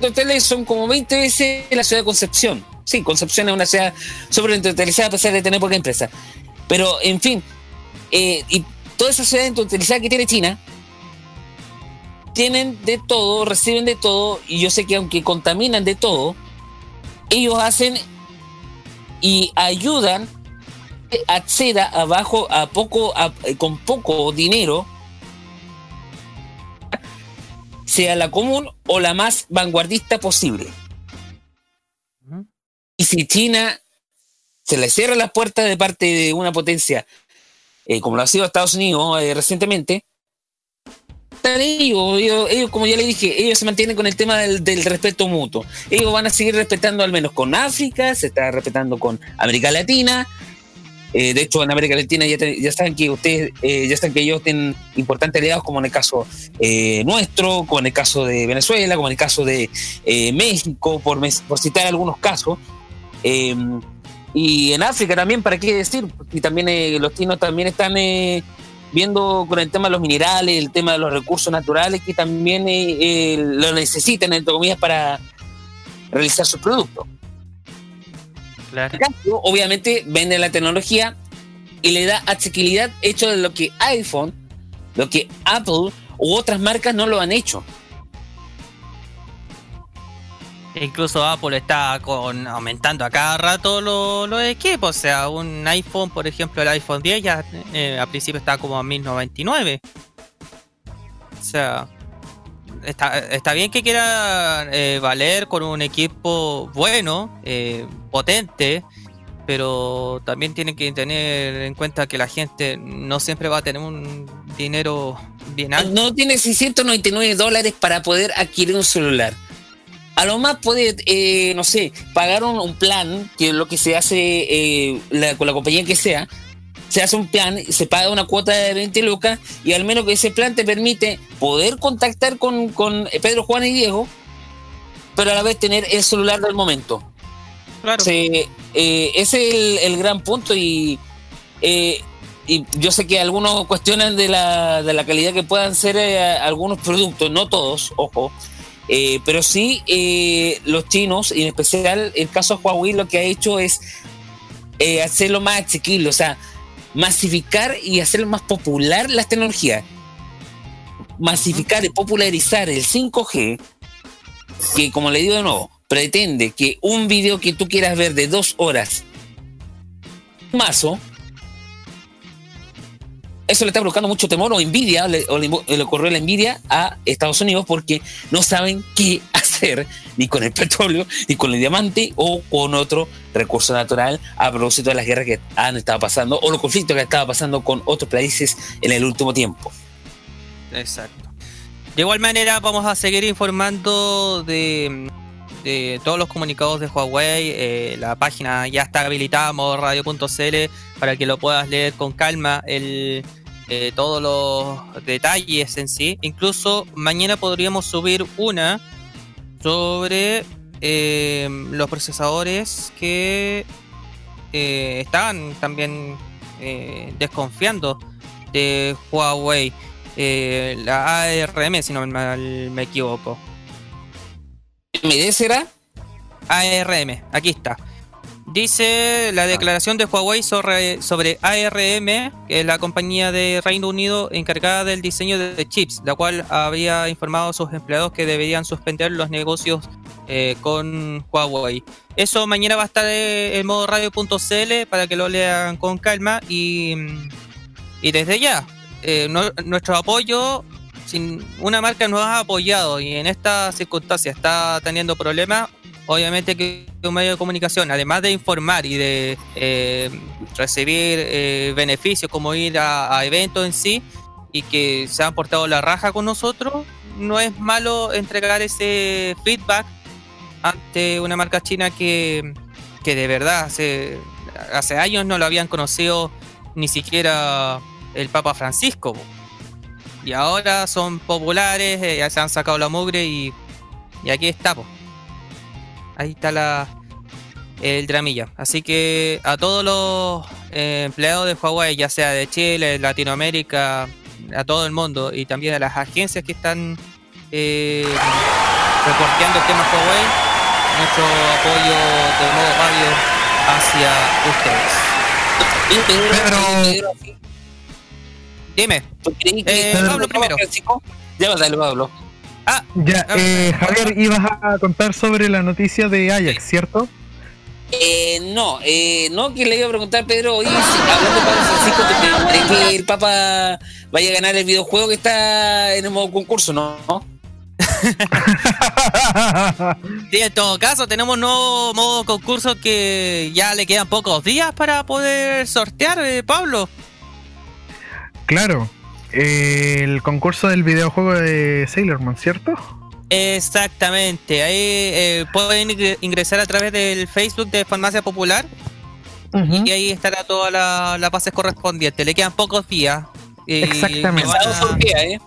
hoteles son como 20 veces la ciudad de Concepción. Sí, Concepción es una ciudad sobreentreutilizada a pesar de tener poca empresa. Pero, en fin, eh, y toda esa ciudad entreutilizada que tiene China, tienen de todo, reciben de todo, y yo sé que aunque contaminan de todo, ellos hacen y ayudan acceda abajo a poco a- con poco dinero sea la común o la más vanguardista posible. Y si China se le cierra las puertas de parte de una potencia, eh, como lo ha sido Estados Unidos eh, recientemente, ellos, como ya le dije, ellos se mantienen con el tema del, respeto mutuo. Ellos van a seguir respetando al menos con África, se está respetando con América Latina. Eh, de hecho, en América Latina ya, saben que ustedes, eh, ya saben que ellos tienen importantes aliados, como en el caso eh, nuestro, como en el caso de Venezuela, como en el caso de México, por, por citar algunos casos. Eh, y en África también, ¿para qué decir? Y también los chinos también están viendo con el tema de los minerales, el tema de los recursos naturales, que también eh, eh, lo necesitan, entre comillas, para realizar sus productos. Claro. cambio, obviamente vende la tecnología y le da asequibilidad hecho de lo que iPhone, lo que Apple u otras marcas no lo han hecho. Incluso Apple está con aumentando a cada rato lo- los equipos. O sea, un iPhone, por ejemplo, el iPhone 10 ya eh, al principio estaba como a 1099. O sea, está, está bien que quiera eh, valer con un equipo bueno, eh, potente, pero también tiene que tener en cuenta que la gente no siempre va a tener un dinero bien alto. No tiene 699 dólares para poder adquirir un celular. A lo más puede, eh, no sé, pagar un, un plan, que es lo que se hace eh, la- con la compañía que sea. Se hace un plan, se paga una cuota de 20 lucas y al menos que ese plan te permite poder contactar con, con Pedro, Juan y Diego, pero a la vez tener el celular del momento. Claro. Se- eh, ese es el, el gran punto y, eh, y yo sé que algunos cuestionan de la, de la calidad que puedan ser eh, algunos productos, no todos, ojo, eh, pero sí eh, los chinos, y en especial el caso de Huawei, lo que ha hecho es eh, hacerlo más asequible, o sea, masificar y hacerlo más popular las tecnologías. Masificar y popularizar el 5G, que como le digo de nuevo, pretende que un video que tú quieras ver de dos horas, mazo, eso le está provocando mucho temor o envidia, le, o le, le ocurrió la envidia a Estados Unidos porque no saben qué hacer ni con el petróleo, ni con el diamante o con otro recurso natural a propósito de las guerras que han estado pasando o los conflictos que han estado pasando con otros países en el último tiempo. Exacto. De igual manera, vamos a seguir informando de, de todos los comunicados de Huawei. Eh, la página ya está habilitada, modoradio.cl, para que lo puedas leer con calma. El, eh, todos los detalles en sí. Incluso mañana podríamos subir una sobre eh, los procesadores que eh, están también eh, desconfiando de Huawei. La ARM, si no mal me equivoco. ¿MD será? ARM, aquí está. Dice la declaración de Huawei sobre, sobre ARM, que es la compañía de Reino Unido encargada del diseño de chips, la cual había informado a sus empleados que deberían suspender los negocios eh, con Huawei. Eso mañana va a estar eh, en modo radio.cl para que lo lean con calma y, y desde ya, eh, no- nuestro apoyo, sin una marca nos ha apoyado y en esta circunstancia está teniendo problemas, obviamente que un medio de comunicación, además de informar y de eh, recibir eh, beneficios como ir a, eventos en sí y que se han portado la raja con nosotros, no es malo entregar ese feedback ante una marca china que, que de verdad hace, hace años no lo habían conocido ni siquiera el Papa Francisco. Y ahora son populares, eh, ya se han sacado la mugre y, y aquí está. Ahí está la el dramilla. Así que a todos los eh, empleados de Huawei, ya sea de Chile, Latinoamérica, a todo el mundo y también a las agencias que están eh, reporteando el tema Huawei, nuestro apoyo de modo radio hacia ustedes. Pedro, Pero-. Dime. ¿Tú crees que- Eh, Pablo primero. Ya, dale, Pablo. Ah, Ya, Ah, eh, ah, Javier, ibas a contar sobre la noticia de Ajax, ¿cierto? Eh, no, eh, no, que le iba a preguntar a Pedro, oye, si, hablando de Pablo Francisco, ¿tú crees que el Papa vaya a ganar el videojuego que está en el modo concurso, no? Sí, en todo caso, tenemos nuevo modo concurso que ya le quedan pocos días para poder sortear, eh, Pablo. claro, el concurso del videojuego de Sailor Moon, ¿cierto? Exactamente, ahí eh, pueden ingre- ingresar a través del Facebook de Farmacia Popular y ahí estará toda la, la base correspondiente. Le quedan pocos días. y Exactamente. sortea, ¿eh?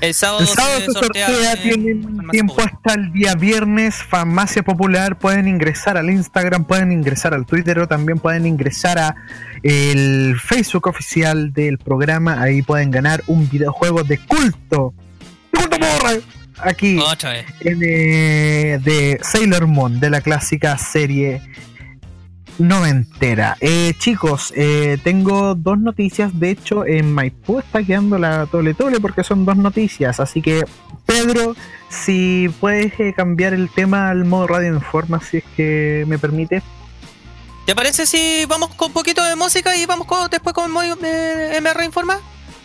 El sábado, El sábado se se sortea sortea, en tienen tiempo hasta el día viernes. Farmacia Popular, pueden ingresar al Instagram, pueden ingresar al Twitter o también pueden ingresar a el Facebook oficial del programa. Ahí pueden ganar un videojuego de culto. ¡De culto porra! Aquí Otra vez. en, eh, de Sailor Moon, de la clásica serie noventera. Eh, chicos, eh, tengo dos noticias. De hecho, en Maipú está quedando la doble doble porque son dos noticias. Así que, Pedro, si puedes eh, cambiar el tema al modo radio informa, si es que me permite. ¿Te parece si vamos con un poquito de música y vamos con- después con modo, eh, MR Informa?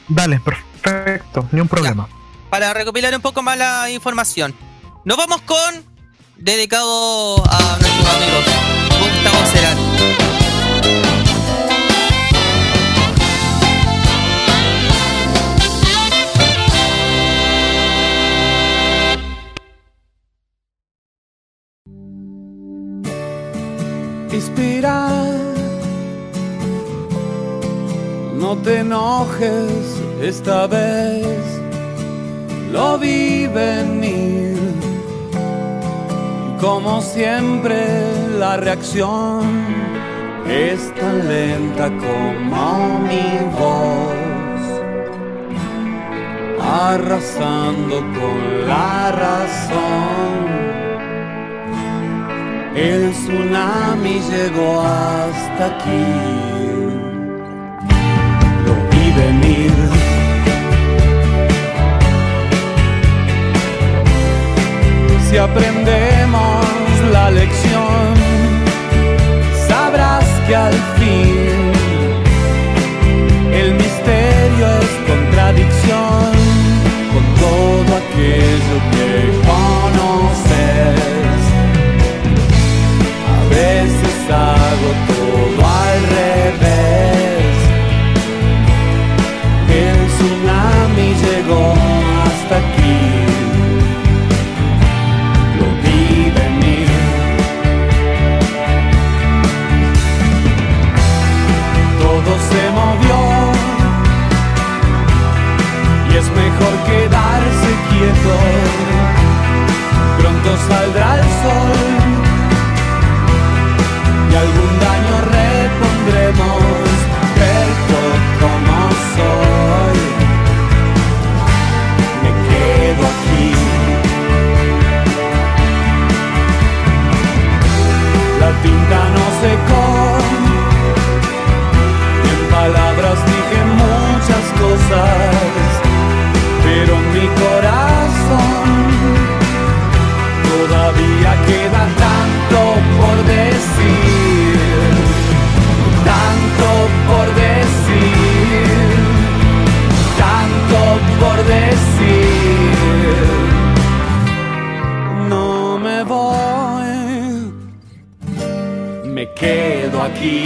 Dale, perfecto, ni un problema. Para recopilar un poco más la información. Nos vamos con dedicado a nuestros amigos Inspira, no te enojes esta vez, lo vi venir. Como siempre la reacción es tan lenta como mi voz, arrasando con la razón. El tsunami llegó hasta aquí. Lo vi venir. Si aprendemos la lección, sabrás que al fin el misterio es contradicción con todo aquello que hago todo al revés. El tsunami llegó hasta aquí. Lo vi venir. Todo se movió. Y es mejor quedarse quieto. Pronto saldrá el sol y algún daño repondremos, quedo aquí.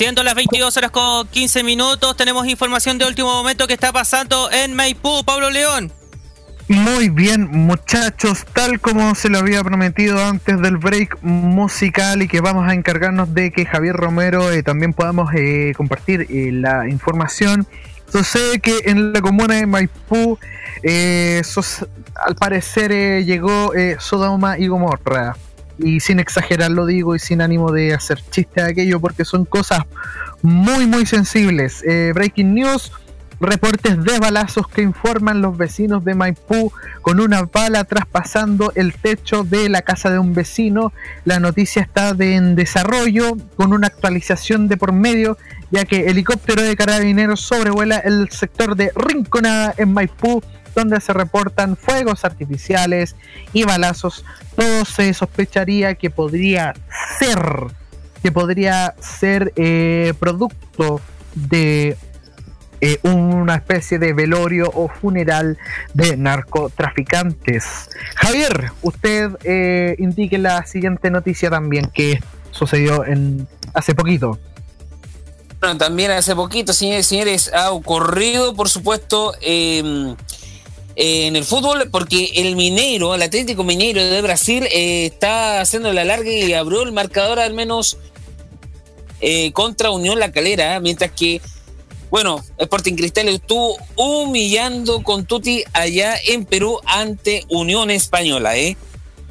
Siendo las 22 horas con 15 minutos, tenemos información de último momento que está pasando en Maipú. Pablo León. Muy bien, muchachos, tal como se lo había prometido antes del break musical y que vamos a encargarnos de que Javier Romero eh, también podamos eh, compartir eh, la información. Sucede que en la comuna de Maipú, al parecer llegó Sodoma y Gomorra. Y sin exagerar lo digo y sin ánimo de hacer chiste de aquello porque son cosas muy muy sensibles. Eh, breaking news, reportes de balazos que informan los vecinos de Maipú con una bala traspasando el techo de la casa de un vecino. La noticia está de- en desarrollo con una actualización de por medio ya que helicóptero de carabineros sobrevuela el sector de Rinconada en Maipú donde se reportan fuegos artificiales y balazos. Todo se sospecharía que podría ser que podría ser eh, producto de eh, una especie de velorio o funeral de narcotraficantes. Javier, usted eh, indique la siguiente noticia también que sucedió en hace poquito. Bueno, también hace poquito, señores y señores, ha ocurrido, por supuesto, eh, en el fútbol, porque el Mineiro, el Atlético Mineiro de Brasil, eh, está haciendo la larga y abrió el marcador al menos eh, contra Unión La Calera, ¿eh? mientras que, bueno, Sporting Cristal estuvo humillando con Tuti allá en Perú ante Unión Española, ¿eh?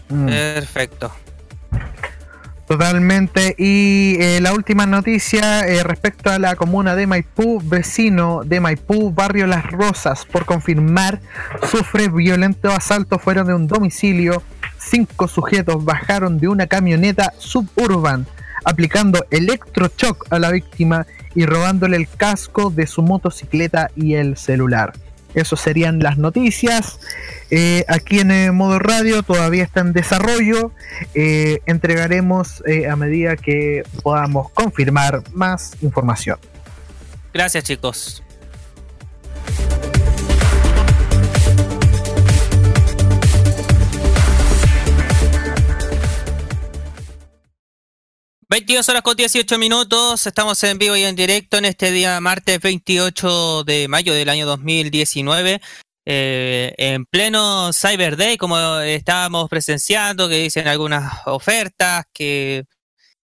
Mm. Perfecto. Totalmente. Y eh, la última noticia eh, respecto a la comuna de Maipú, vecino de Maipú, barrio Las Rosas, por confirmar, sufre violento asalto fuera de un domicilio. Cinco sujetos bajaron de una camioneta suburban, aplicando electrochoc a la víctima y robándole el casco de su motocicleta y el celular. Eso serían las noticias. Eh, aquí en eh, modo radio todavía está en desarrollo. Eh, entregaremos eh, a medida que podamos confirmar más información. Gracias, chicos. ...22 horas con 18 minutos... ...estamos en vivo y en directo... ...en este día martes 28 de mayo del año 2019... eh, en pleno Cyber Day, como estábamos presenciando, que dicen algunas ofertas que,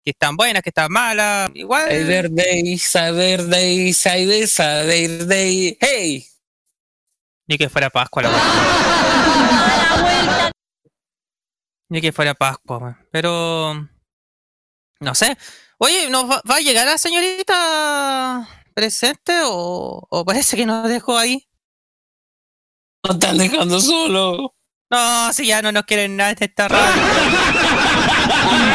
que están buenas, que están malas. Igual. Cyber Day, Cyber Day, Cyber, Cyber Day, hey. Ni que fuera Pascua la weá. Ni que fuera Pascua. Pero. No sé. Oye, ¿nos va, va a llegar la señorita presente o, o parece que nos dejó ahí? Nos están dejando solo. No, si ya no nos quieren nada en esta radio.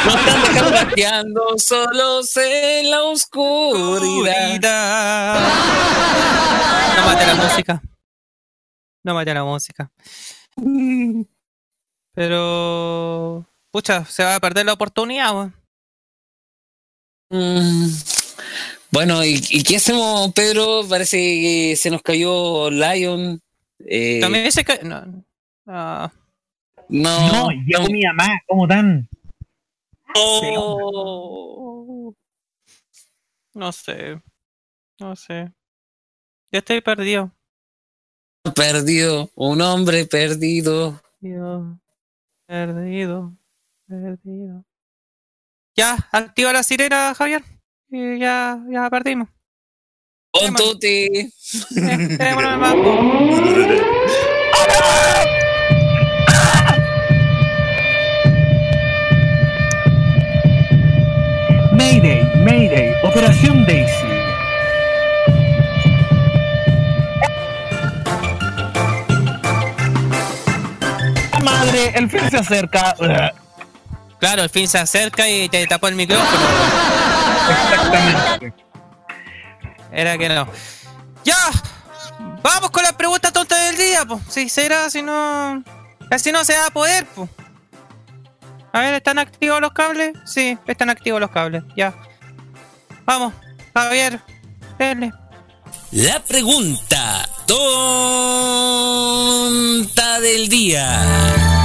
Nos están dejando gateando solos en la oscuridad. No mate la música. No mate la música. Pero. Pucha, se va a perder la oportunidad, weón. Mm, Bueno, ¿y, y qué hacemos, Pedro? Parece que se nos cayó Lion. Eh, También dice que. No, ah, no, llegó mi mamá, ¿cómo tan? Oh. no sé. No sé. Yo estoy perdido. perdido, un hombre perdido. Perdido. Perdido. Perdido. Ya, activa la sirena, Javier. Y ya, ya tenemos el mambo. Mayday, Mayday, Operación Daisy. Madre, el fin se acerca. Claro, el fin se acerca y te tapó el micrófono. Exactamente. Era que no. ¡Ya! Vamos con la pregunta tonta del día, pues. Si será, si no. Casi no se va a poder, pues. A ver, ¿están activos los cables? Sí, están activos los cables. Ya. Vamos, Javier. Denle. La pregunta tonta del día.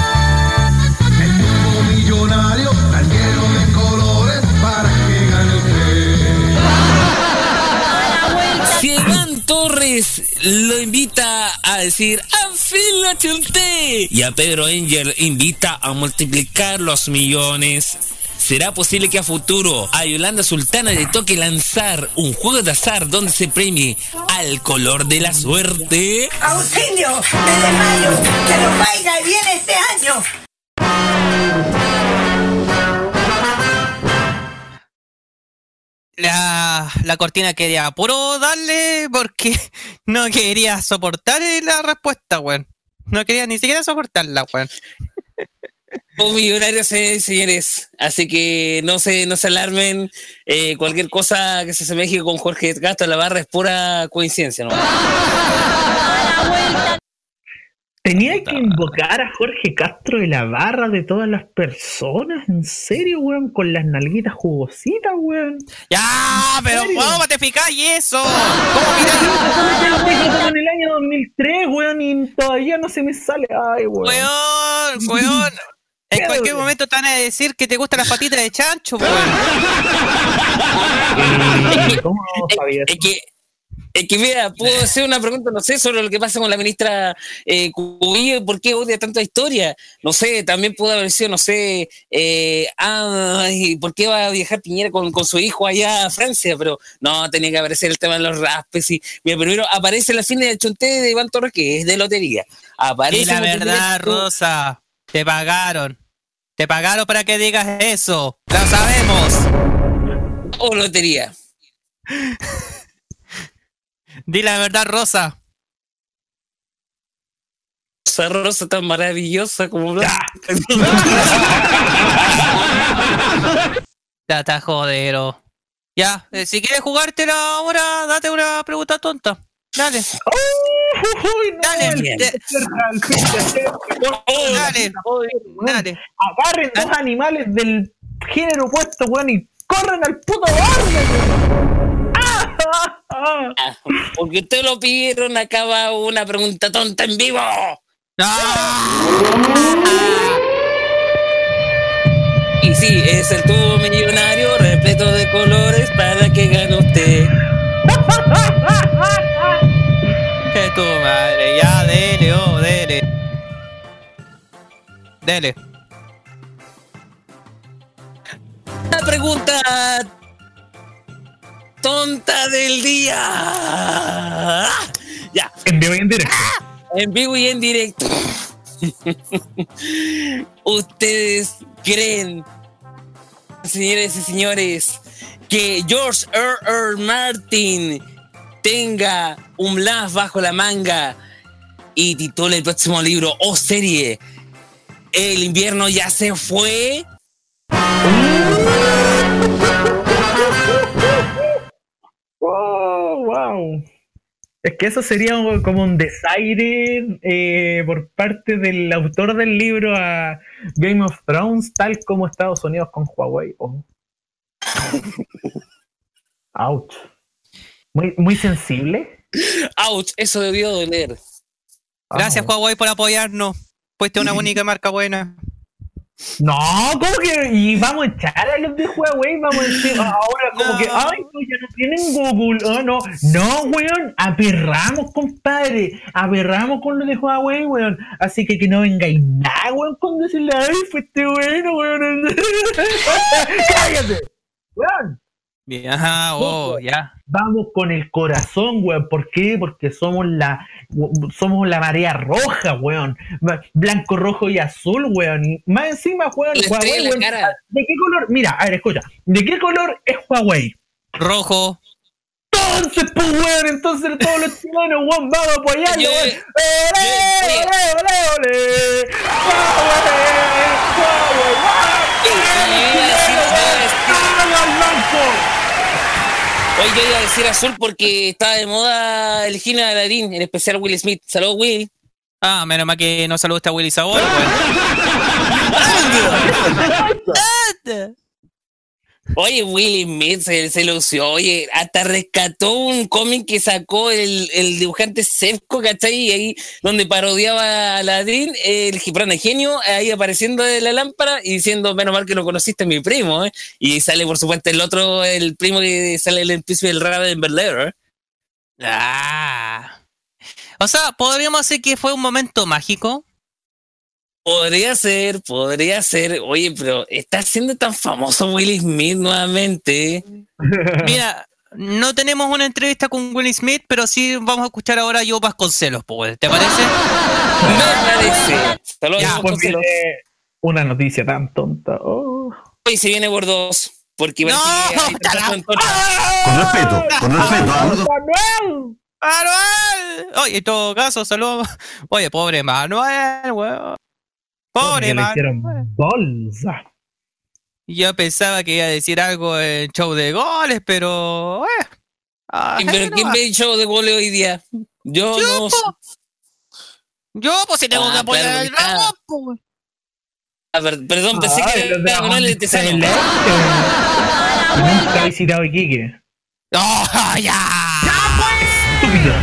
Lo invita a decir ¡Afil la chunté! Y a Pedro Angel invita a multiplicar los millones. ¿Será posible que a futuro a Yolanda Sultana le toque lanzar un juego de azar donde se premie al color de la suerte? ¡Auxilio! ¡Que vaya y viene este año! La, la cortina quería puro darle porque no quería soportar la respuesta, weón. No quería ni siquiera soportarla, weón. Un millonario, se- señores. Así que no se, no se alarmen. Eh, cualquier cosa que se asemeje con Jorge Castro la barra es pura coincidencia, ¿no? Tenía que invocar a Jorge Castro de la barra de todas las personas, en serio, weón, con las nalguitas jugositas, weón. Ya, pero? ¿cómo te picáis eso? ¿Cómo? Como en el año 2003, weón, y todavía no se me sale. Ay, weón. Weón, weón. En cualquier momento te van a decir que te gustan las patitas de chancho, weón. Eh, ¿Cómo sabías? Es que, es que mira, puedo hacer una pregunta, no sé, sobre lo que pasa con la ministra eh, Cubillo y por qué odia tanta historia. No sé, también pudo haber sido, no sé, eh, ay, ¿por qué va a viajar Piñera con, con su hijo allá a Francia? Pero no, tenía que aparecer el tema de los raspes. Y, mira, primero aparece la fin del chonté de Iván Torres, que es de lotería. Aparece Y la verdad, Rosa, te pagaron. Te pagaron para que digas eso. Lo sabemos. O lotería. Di la verdad, Rosa. Esa rosa tan maravillosa como blanca. Ya está jodero. Ya, eh, si quieres jugártela ahora, date una pregunta tonta. Dale. Uy, no, Dale, de- Dale, dale. Agarren dos animales del género opuesto, weón, y corran al puto barrio, Porque ustedes lo pidieron, acaba una pregunta tonta en vivo. Y sí, es el tubo millonario repleto de colores para que gane usted. Que tu madre. Ya, dele, oh, dele. Dele. La pregunta tonta del día. Ya, En vivo y en directo. en vivo y en directo. ¿Ustedes creen, señores y señores, que George R. R. Martin tenga un las bajo la manga y titule el próximo libro o serie El invierno ya se fue? Oh, wow. Es que eso sería como un desaire eh, por parte del autor del libro a Game of Thrones, tal como Estados Unidos con Huawei. Oh. Ouch. Muy, muy sensible. Ouch, eso debió doler. Gracias. Huawei, por apoyarnos. Fuiste una única marca buena. No, ¿cómo que? Y vamos a echar a los de Huawei, vamos a decir ahora como No. que, ay, no, ya no tienen Google, oh, no, no, weón, aperramos, compadre, aperramos con los de Huawei, weón, así que que no vengáis nada, weón, con decirle, ay, fuiste bueno, weón, cállate, weón, ajá, oh, ya. vamos con el corazón, weón, ¿por qué? Porque somos la, somos la marea roja, weón, blanco, rojo y azul, weón, y más encima, weón, Huawei, weón. ¿De qué color? Mira, a ver, escucha. ¿De qué color es Huawei? Rojo. Entonces, pues, weón, entonces todos los chilenos, weón, vamos a apoyarlo, weón. ¡Ole, ole, ole, ole! ¡Huawei! ¡Huawei! Sí, yo Hoy yo iba a decir azul porque está de moda el Gino de Aladdin, en especial Will Smith. Saludos, Will. Ah, menos mal que no saludaste a Willy Sabor, weón. Oye, Willy Smith se, se lució, oye, hasta rescató un cómic que sacó el, el dibujante Sefco, ¿cachai? Ahí donde parodiaba a Ladrín, el Gibran genio, ahí apareciendo de la lámpara y diciendo, menos mal que lo conociste, mi primo, ¿eh? Y sale, por supuesto, el otro, el primo que sale el piso del Raven Air, ¿eh? Ah. O sea, podríamos decir que fue un momento mágico. Podría ser, podría ser. Oye, pero está siendo tan famoso Will Smith nuevamente. Mira, no tenemos una entrevista con Will Smith, pero sí vamos a escuchar ahora a Yo Vasconcelos, pues, ¿te parece? Me parece. Saludos, Ya, pues viene una noticia tan tonta. Oh. Hoy se viene por dos. Porque No, que. Con respeto, con respeto. ¿ah? ¡Manuel! Oye, en todo caso, saludos. Oye, pobre Manuel, weón. Pobre le hicieron bolsa. Yo pensaba que iba a decir algo en show de goles, pero. Eh. Ah, Pero no ¿quién va. me ha dicho de gole hoy día? Yo, Yo, no. po. Yo, pues si tengo Ah, que apoyar claro, al. Ramos, pues. Ah, per- perdón, pensé Ay, que era Tesano. Excelente. Nunca he visitado Iquique. ¡No, ya! Estúpido.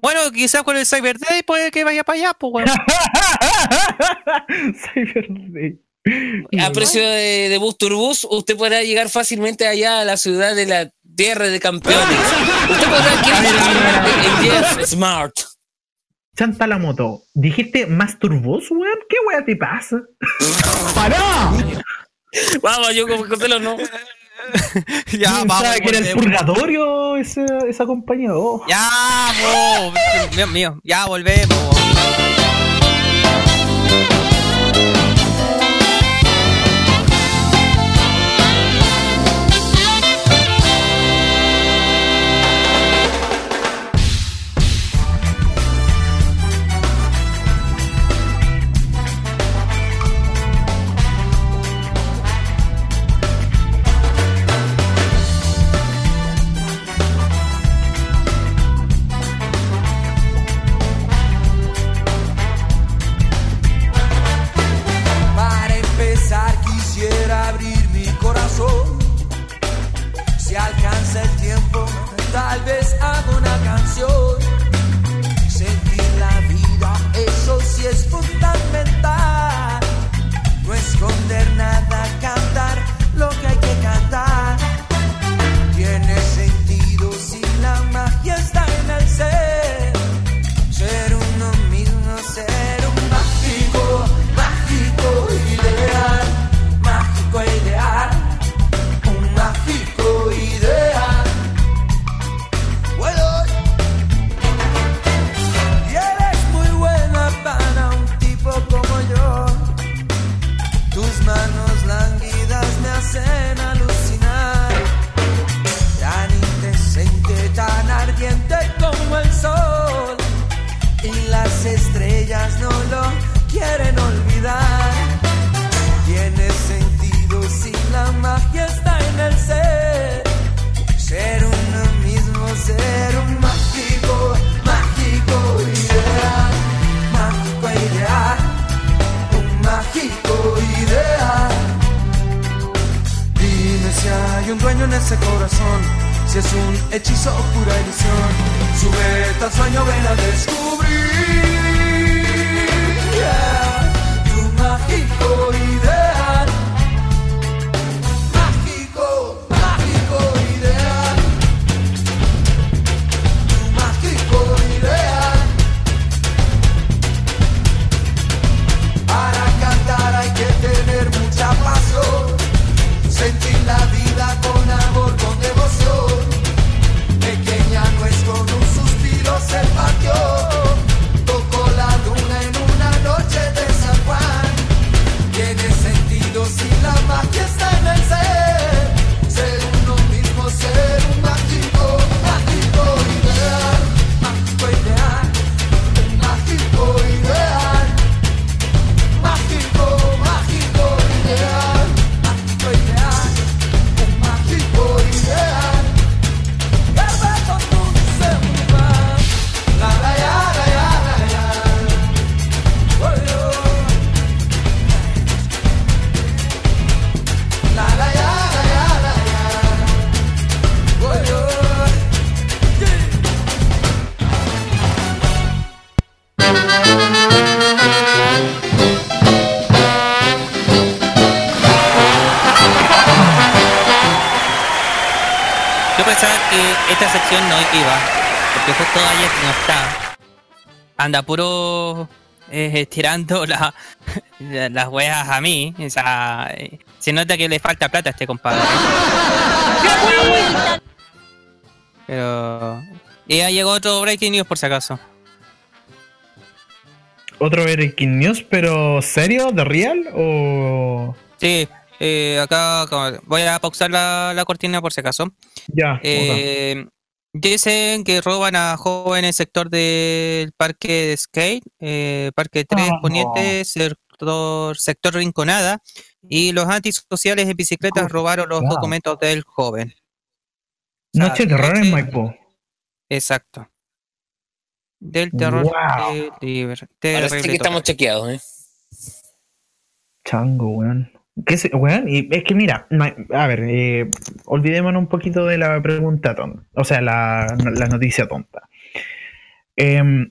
Bueno, quizás con el Cyber Day puede que vaya para allá, pues, weón. Cyber Day. A precio de, de bus turbus, usted podrá llegar fácilmente allá a la ciudad de la tierra de campeones. Usted podrá adquirir el Jeff Smart. Chanta la moto. ¿Dijiste más turbos, weón? ¿Qué weón te pasa? ¡Pará! Vamos, yo como Costello no. ya, vamos. que era el volvemos. purgatorio esa, esa compañía. Oh. Ya, po. Dios mío, ya volvemos. Esta sección no iba, porque justo ayer no está. Anda puro eh, tirando la- la- las weas a mí. O sea, eh, se nota que le falta plata a este compadre. Pero. Y ya llegó otro breaking news por si acaso. Otro breaking news, pero ¿serio? ¿De real? ¿O.? Sí, eh, acá voy a pausar la, la cortina por si acaso. Ya. Eh, dicen que roban a jóvenes en el sector del parque de skate, eh, parque 3 Ah, Poniente, sector, sector Rinconada, y los antisociales en bicicletas robaron los wow. documentos del joven. Noche de terror en noche- Maipo. Exacto. Del terror Wow. de libre- Parece terrible que estamos chequeados, ¿eh? Chango, weón. Es que mira, a ver, eh, olvidémonos un poquito de la pregunta tonta. O sea, la, la noticia tonta. Em,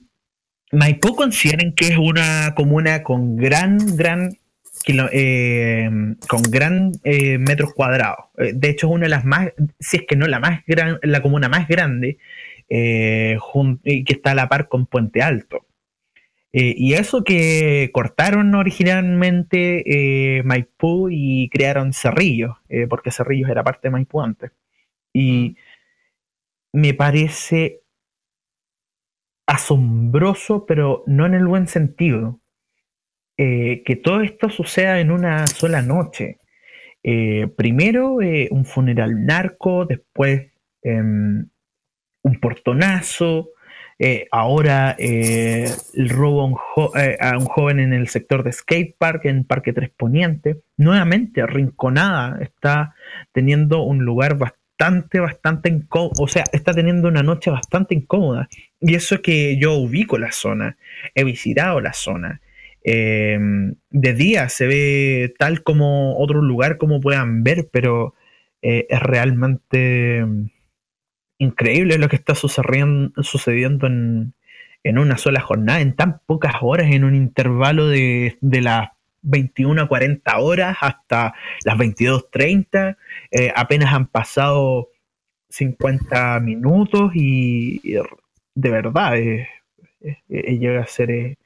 Maipú consideran que es una comuna con gran, gran em, con gran eh, metros cuadrados. Eh, De hecho, es una de las más, si es que no la más gran, la comuna más grande, eh, jun- que está a la par con Puente Alto. Eh, y eso que cortaron originalmente eh, Maipú y crearon Cerrillos, eh, porque Cerrillos era parte de Maipú antes. Y me parece asombroso, pero no en el buen sentido, que todo esto suceda en una sola noche. Primero un funeral narco, después em, un portonazo, eh, ahora eh, el robo a un, jo- eh, a un joven en el sector de skate park, en Parque Tres Poniente. Nuevamente, Rinconada está teniendo un lugar bastante, bastante incómodo, o sea, está teniendo una noche bastante incómoda. Y eso es que yo ubico la zona, he visitado la zona. Eh, de día se ve tal como otro lugar como puedan ver, pero es realmente increíble lo que está sucediendo, en, en una sola jornada, en tan pocas horas, en un intervalo de, de las 21 a 40 horas hasta las 22.30. Eh, apenas han pasado 50 minutos y, de verdad eh, eh, eh, llega a ser eh,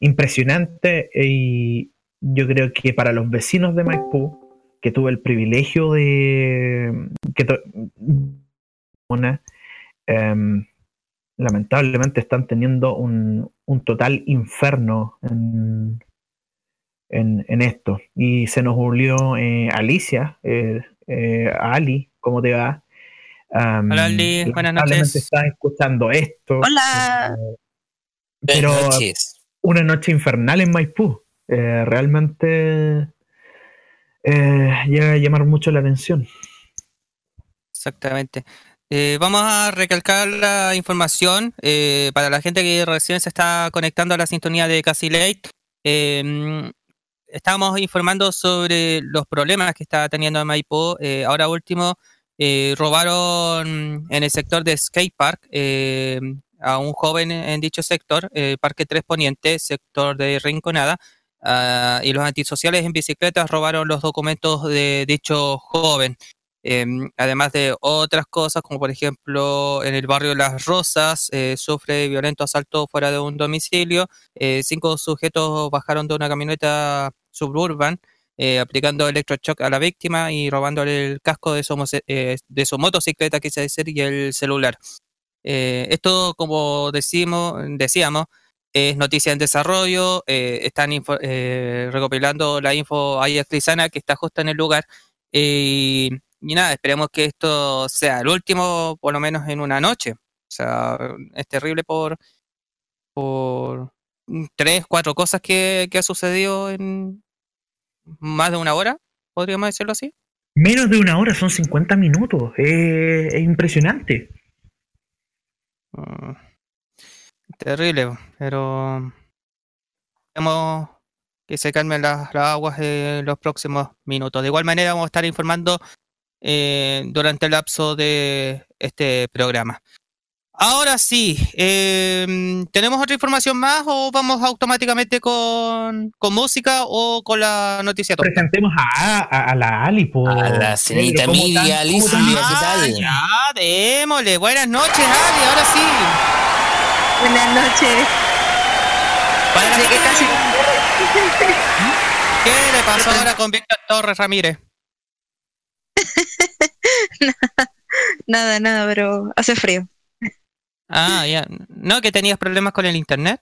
impresionante y yo creo que para los vecinos de Maipú, que tuve el privilegio de que em, lamentablemente están teniendo un, un total inferno en, en, en esto. Y se nos unió eh, Alicia, eh, eh, Ali, ¿cómo te va? Hola, Ali, buenas noches. estás escuchando esto. Hola. Pero una noche infernal en Maipú. Eh, realmente eh, llega a llamar mucho la atención. Exactamente. Eh, vamos a recalcar la información eh, para la gente que recién se está conectando a la sintonía de Casi Late. Eh, estamos informando sobre los problemas que está teniendo en Maipú. Eh, ahora último, robaron en el sector de skate park eh, a un joven en dicho sector, Parque 3 Poniente, sector de Rinconada. ah, y los antisociales en bicicletas robaron los documentos de dicho joven. Em, además de otras cosas, como por ejemplo en el barrio Las Rosas, eh, sufre violento asalto fuera de un domicilio. Eh, cinco sujetos bajaron de una camioneta suburban, eh, aplicando electroshock a la víctima y robándole el casco de su, de su motocicleta, quise decir, y el celular. Esto, como decimos, decíamos, es noticia en desarrollo. están recopilando la info Crisana, que está justo en el lugar. Y nada, esperemos que esto sea el último, por lo menos en una noche. O sea, es terrible por, por tres, cuatro cosas que, que ha sucedido en más de una hora, podríamos decirlo así. Menos de una hora, son 50 minutos. Eh, es impresionante. Mm, Terrible, pero esperemos que se calmen las, las aguas en los próximos minutos. De igual manera vamos a estar informando eh, durante el lapso de este programa. Ahora sí, eh, ¿tenemos otra información más o vamos automáticamente con, con música o con la noticia tonta? Presentemos a, a, a la Ali. A la señorita ¿Cómo Emilia? Alicia, ¿Cómo ¿qué están? tal? Ya, démosle. Buenas noches, Ali, ahora sí. Buenas noches. Para De que casi ¿Qué le pasó ahora con Víctor Torres Ramírez? nada, nada, pero hace frío. Ah, ya. ¿No que tenías problemas con el internet?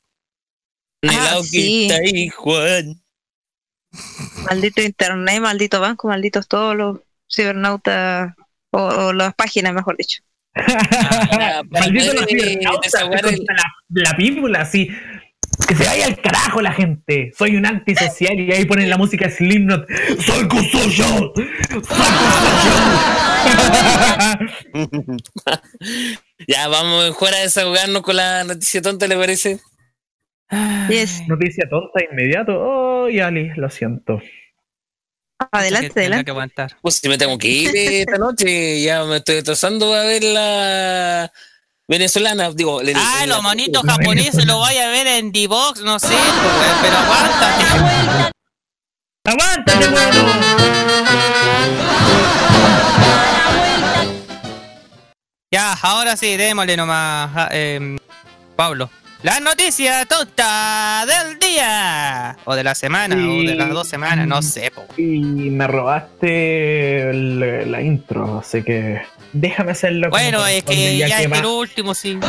Ah, sí. está ahí, Juan. Maldito internet, maldito banco, malditos todos los cibernautas o, o las páginas, mejor dicho. Para Maldito los cibernautas, la, la así. Que se vaya al carajo la gente. Soy un antisocial y ahí ponen la música Slipknot. ¡Soy Kusuyo! ya, vamos mejor a desahogarnos con la noticia tonta, ¿le parece? Yes. Noticia tonta de inmediato. Oh, Ali, lo siento. Adelante, adelante. que aguantar. Pues si me tengo que ir esta noche, ya me estoy atrasando a ver la venezolana. Digo, le- Ah, la- los monitos japoneses lo vaya a ver en D-Box, no sé, pues, pero aguántate. ¡Aguántate, mono! Ya, ahora sí, démosle nomás, em, Pablo. La noticia tonta del día. O de la semana, o de las dos semanas, no sé, po. Y me robaste el- la intro, así que déjame hacerlo. como Bueno, es que ya es el último, sí. ¡No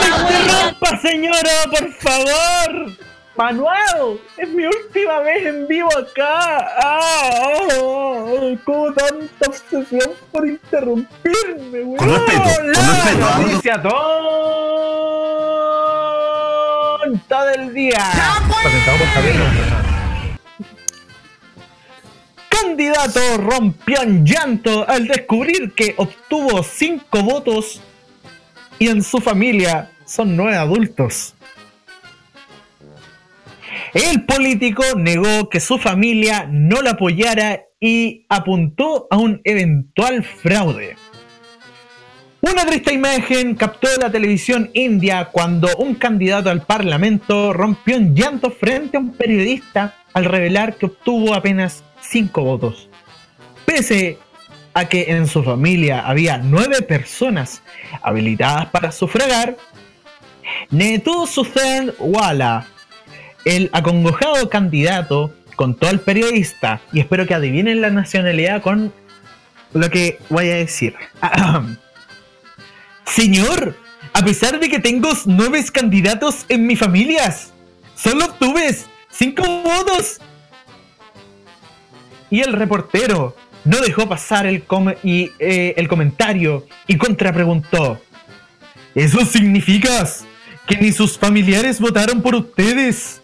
me interrumpa, señora, por favor! Manuel, es mi última vez en vivo acá. ¡Ah! oh, ¿Cómo tanta obsesión por interrumpirme, weón? Con respeto, con La respeto, ¿ah? noticia del día. Presentado por Javier López. Candidato rompió en llanto al descubrir que obtuvo cinco votos y en su familia son nueve adultos. El político negó que su familia no la apoyara y apuntó a un eventual fraude. Una triste imagen captó la televisión india cuando un candidato al parlamento rompió en llanto frente a un periodista al revelar que obtuvo apenas 5 votos. Pese a que en su familia había 9 personas habilitadas para sufragar, Netu Suthen Wala, el acongojado candidato, contó al periodista, y espero que adivinen la nacionalidad con lo que voy a decir. Señor, a pesar de que tengo nueve candidatos en mi familia, solo obtuve cinco votos. Y el reportero no dejó pasar el, com- y, eh, el comentario y contrapreguntó. ¿Eso significa que ni sus familiares votaron por ustedes?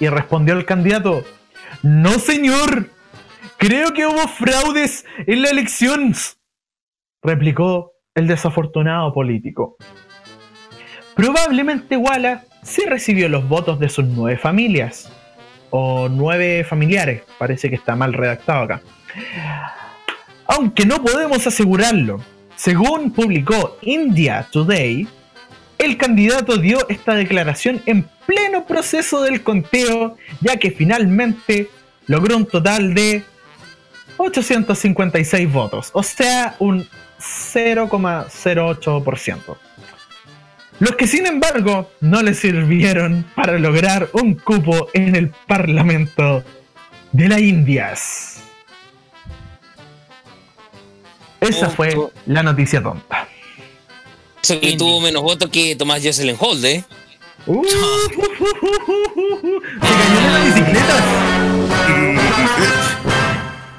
Y respondió el candidato, no señor, creo que hubo fraudes en la elección, replicó el desafortunado político. Probablemente Walla sí recibió los votos de sus nueve familias, o nueve familiares, parece que está mal redactado acá. Aunque no podemos asegurarlo, según publicó India Today, el candidato dio esta declaración en pleno proceso del conteo, ya que finalmente logró un total de 856 votos, o sea, un 0,08%. Los que sin embargo no le sirvieron para lograr un cupo en el Parlamento de las Indias. Esa fue la noticia tonta. Eso que tuvo menos votos que Tomás Jocelyn Hold, ¿eh? Uh, Se cayó en la bicicleta.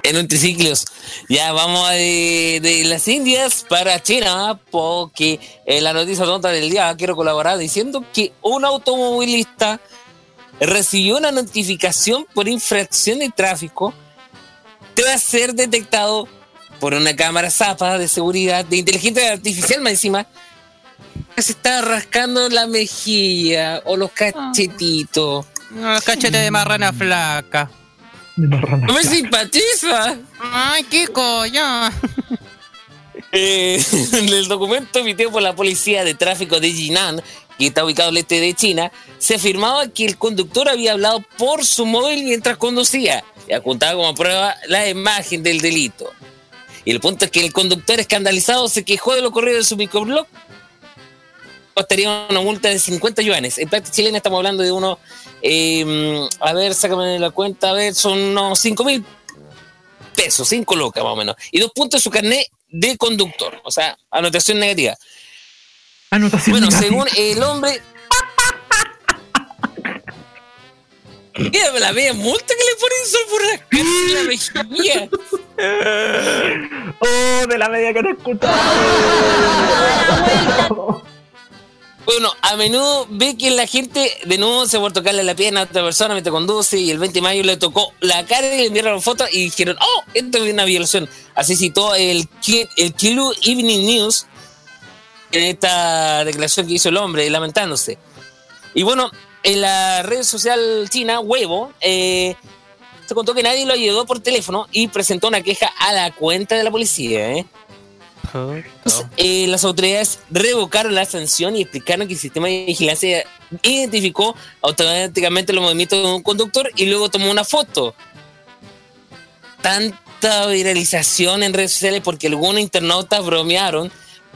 En un triciclos. Ya vamos de, de las Indias para China, porque en la noticia tonta del día quiero colaborar diciendo que un automovilista recibió una notificación por infracción de tráfico tras ser detectado por una cámara zapa de seguridad de inteligencia artificial más encima se está rascando la mejilla o los cachetitos. Los cachetes de marrana flaca. No me simpatiza. Ay, qué coño. Eh, en el documento emitido por la policía de tráfico de Jinan, que está ubicado al este de China, se afirmaba que el conductor había hablado por su móvil mientras conducía y apuntaba como prueba la imagen del delito. Y el punto es que el conductor escandalizado se quejó de lo ocurrido en su microblog. Costaría una multa de 50 yuanes. En plata chilena estamos hablando de unos, eh, a ver, sácame la cuenta, a ver, son unos 5 mil pesos, 5 locas más o menos. Y dos puntos de su carnet de conductor. O sea, anotación negativa. Anotación Bueno, negativa. según el hombre. Mira la media multa que le ponen solo por la cara de la mejilla. Oh, de la media que no he escuchado. Bueno, a menudo ve que la gente de nuevo se por tocarle la pierna a otra persona mientras conduce y el 20 de mayo le tocó la cara y le enviaron fotos y dijeron, oh, esto es una violación. Así citó el, el Kilu Evening News en esta declaración que hizo el hombre, lamentándose. Y bueno, en la red social china, Weibo, eh, se contó que nadie lo ayudó por teléfono y presentó una queja a la cuenta de la policía. ¿eh? Entonces, eh, las autoridades revocaron la sanción y explicaron que el sistema de vigilancia identificó automáticamente los movimientos de un conductor y luego tomó una foto. Tanta viralización en redes sociales porque algunos internautas bromearon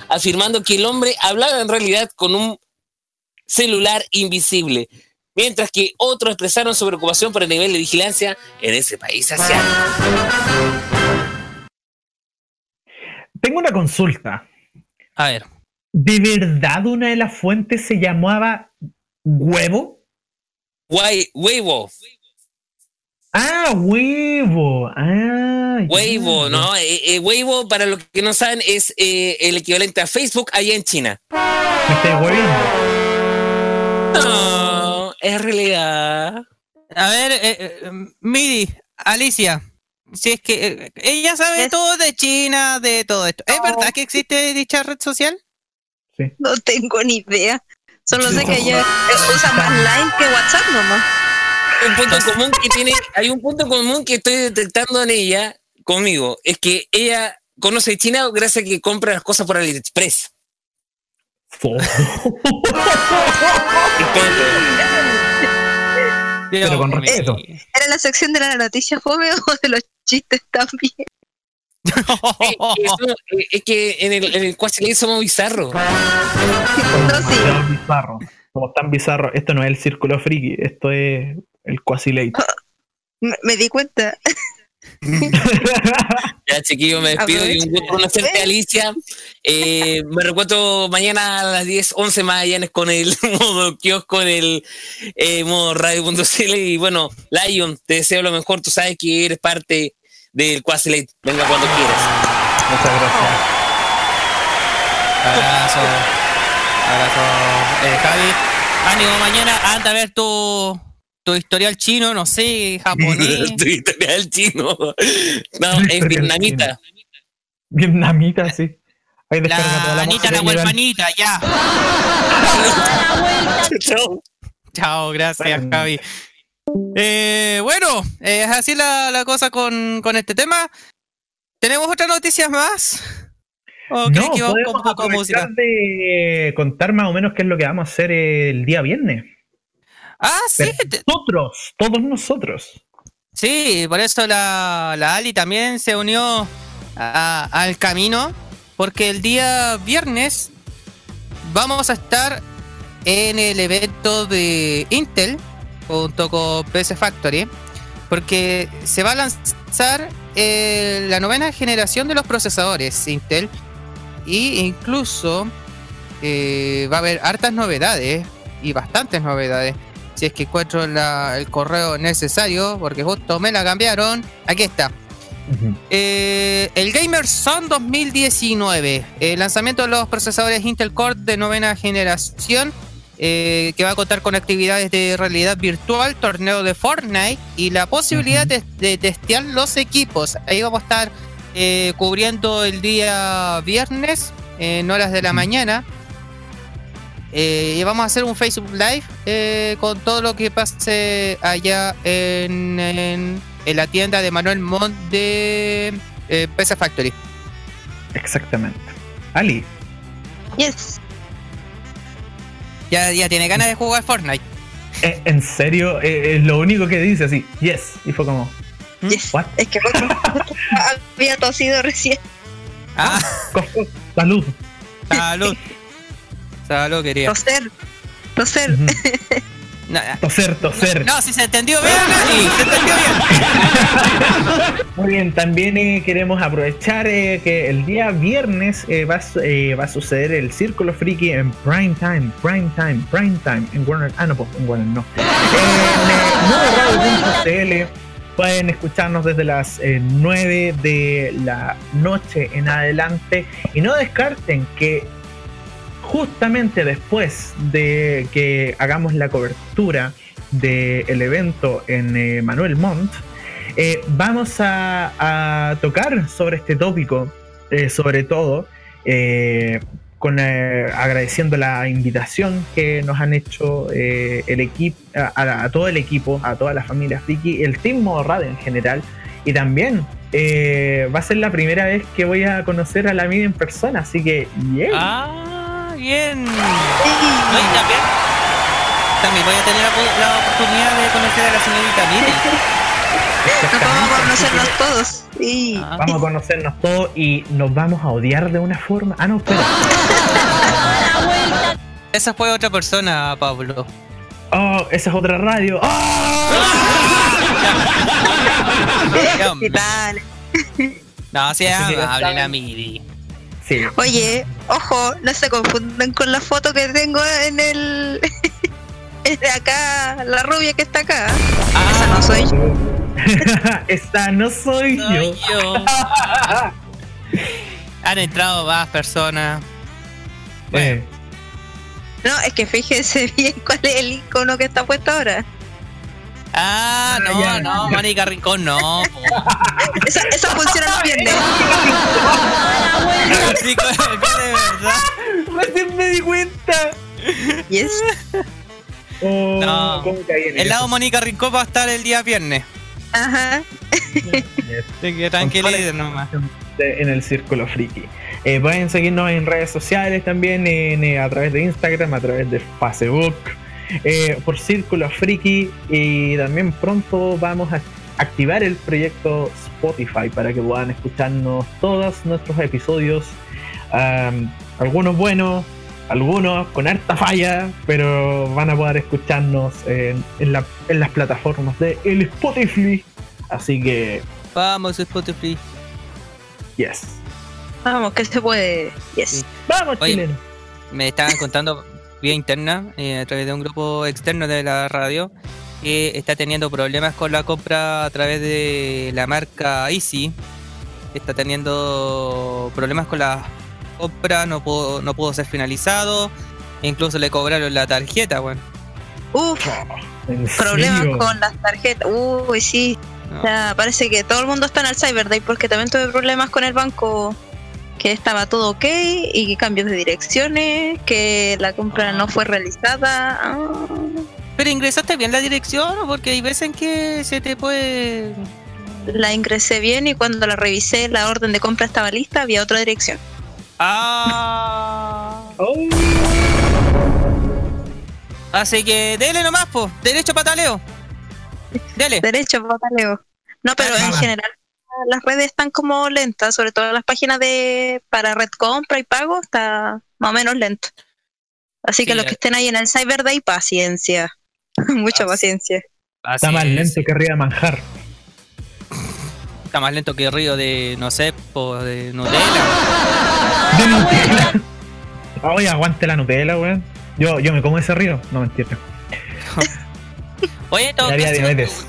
afirmando que el hombre hablaba en realidad con un celular invisible, mientras que otros expresaron su preocupación por el nivel de vigilancia en ese país asiático. Tengo una consulta. A ver. ¿De verdad una de las fuentes se llamaba huevo? Weibo. Ah, huevo. Ah, ya. Weibo, ¿no? Eh, eh, Weibo, para los que no saben, es eh, el equivalente a Facebook allá en China. Me estoy hueviendo. No, es realidad. A ver, eh, eh, Miri, Alicia, si es que eh, ella sabe todo de China, de todo esto. ¿Es verdad que existe dicha red social? No tengo ni idea. Solo sé que ella usa más Line que WhatsApp nomás. Un punto común que tiene, hay un punto común que estoy detectando en ella, conmigo, es que ella conoce China gracias a que compra las cosas por AliExpress. Pero con respeto. ¿Era la sección de la noticia fome o de los chistes también? Eso, es que en el, en el Quasilate somos bizarros. Demasiado bizarro. Como tan bizarro. Esto no es el círculo friki, esto es el Quasilate. Me, me di cuenta. Ya, chiquillo, me despido y un gusto conocerte, Alicia. Eh, me recuerdo mañana a las 10, 11 Magallanes con el modo kiosco en el eh, modo radio.cl. Y bueno, Lion, te deseo lo mejor. Tú sabes que eres parte del Quasilate. Venga cuando quieras. Muchas gracias. Abrazo. Abrazo. Eh, Javi, ánimo mañana. Anda a ver tu, tu historial chino, no sé, japonés. tu historial chino. No, es vietnamita. Vietnamita, sí. Ahí descarga toda La la Anita, la huerfanita, ya. Chao. Chao, gracias, Javi. Eh, bueno, es así la, la cosa con, con este tema. ¿Tenemos otras noticias más? ¿O crees No, que vamos podemos con poco música? de contar más o menos qué es lo que vamos a hacer el día viernes. Ah, sí. Nosotros, todos nosotros. Sí, por eso la, la Ali también se unió a- al camino, porque el día viernes vamos a estar en el evento de Intel junto con PC Factory, porque se va a lanzar eh, la novena generación de los procesadores Intel y incluso eh, va a haber hartas novedades y bastantes novedades. Si es que encuentro la- el correo necesario, porque justo me la cambiaron. Aquí está. Eh, el Gamer Son 2019. El lanzamiento de los procesadores Intel Core de novena generación. eh, que va a contar con actividades de realidad virtual, torneo de Fortnite y la posibilidad de, de testear los equipos. Ahí vamos a estar eh, cubriendo el día viernes en horas de la mañana. Eh, y vamos a hacer un Facebook Live eh, con todo lo que pase allá en, en- en la tienda de Manuel Montt de eh, PC Factory. Exactamente. Ali, Yes. Ya, ya tiene ganas de jugar Fortnite. eh, en serio, Eh, es lo único que dice así, yes. Y fue como, Yes. ¿what? Es que había tosido recién. Ah, Cof, cof, Salud, querida. Toser. Toser. No, Toser, toser. no, si se entendió bien, Nani, se entendió bien. Muy bien, también eh, queremos aprovechar eh, que el día viernes eh, va, a su- eh, va a suceder el Círculo Friki en Prime Time, Prime Time, Prime Time, en Warner, ah no, pues, en Warner no. En eh, pueden escucharnos desde las eh, 9 de la noche en adelante y no descarten que justamente después de que hagamos la cobertura del evento en eh, Manuel Montt, eh, vamos a, tocar sobre este tópico, eh, sobre todo, con, agradeciendo la invitación que nos han hecho el equipo, a, todo el equipo, a toda la familia Friki, el Team Modo Radio en general, y también va a ser la primera vez que voy a conocer a la Miri en persona, así que, yeah. Ah, bien. No, y también, también voy a tener la, la oportunidad de conocer a la señorita Miri. Nos vamos a conocernos todos. Sí. Ah. Vamos a conocernos todos y nos vamos a odiar de una forma. Ah, no, espera. Esa fue otra persona, Pablo. Oh, esa es otra radio. ¡Oh! No, se Así que ya llama, hable la. Miri. Sí. Oye, ojo, no se confundan con la foto que tengo en el. Es de acá, la rubia que está acá. Esa no soy yo. Esta no soy Soy yo. yo. Han entrado más personas. Eh, No, es que fíjense bien cuál es el icono que está puesto ahora. Ah, no, ya, no, ya. Mónica Rincón, no. Esa, esa funciona los viernes. Sí, de verdad. Recién me di cuenta. Yes. Oh, No. ¿cómo caí en El lado? Mónica Rincón va a estar el día viernes. Ajá. Así que tranquilidad nomás. en el Círculo Friki. Eh, pueden seguirnos en redes sociales también, en, eh, a través de Instagram, a través de Facebook, eh, por Círculo Friki y también pronto vamos a activar el proyecto Spotify para que puedan escucharnos todos nuestros episodios, algunos buenos, algunos con harta falla, pero van a poder escucharnos en, en la- en las plataformas de el Spotify. Así que, Vamos, Spotify. yes. Vamos, que se puede. Yes. Sí. Vamos, Oye, chileno. Me estaban contando vía interna, eh, a través de un grupo externo de la radio, que está teniendo problemas con la compra a través de la marca Easy. Está teniendo problemas con la compra, no pudo, no pudo ser finalizado. Incluso le cobraron la tarjeta, bueno. Uf, ¿En problemas serio? con las tarjetas. Uy, sí. No. O sea, parece que todo el mundo está en el Cyber Day porque también tuve problemas con el banco. Que estaba todo ok y que cambios de direcciones, que la compra no fue realizada. Ah. Pero ingresaste bien la dirección, porque hay veces en que se te puede. La ingresé bien y cuando la revisé, la orden de compra estaba lista, había otra dirección. Ah. Oh. Así que dele nomás, pues. Derecho pataleo. Dele. Derecho, pataleo. No, pero en Ah. general las redes están como lentas, sobre todo las páginas de para red compra y pago está más o menos lento. Así que Sí, los que estén ahí en el Cyber Day, paciencia. Mucha paciencia. Así Está más es. lento que arriba manjar. Está más lento que Río de, no sé, po, de Nutella. De Nutella. Oye, aguante la Nutella, weón. Yo, yo me como ese río. No, mentira. Oye, todo caso,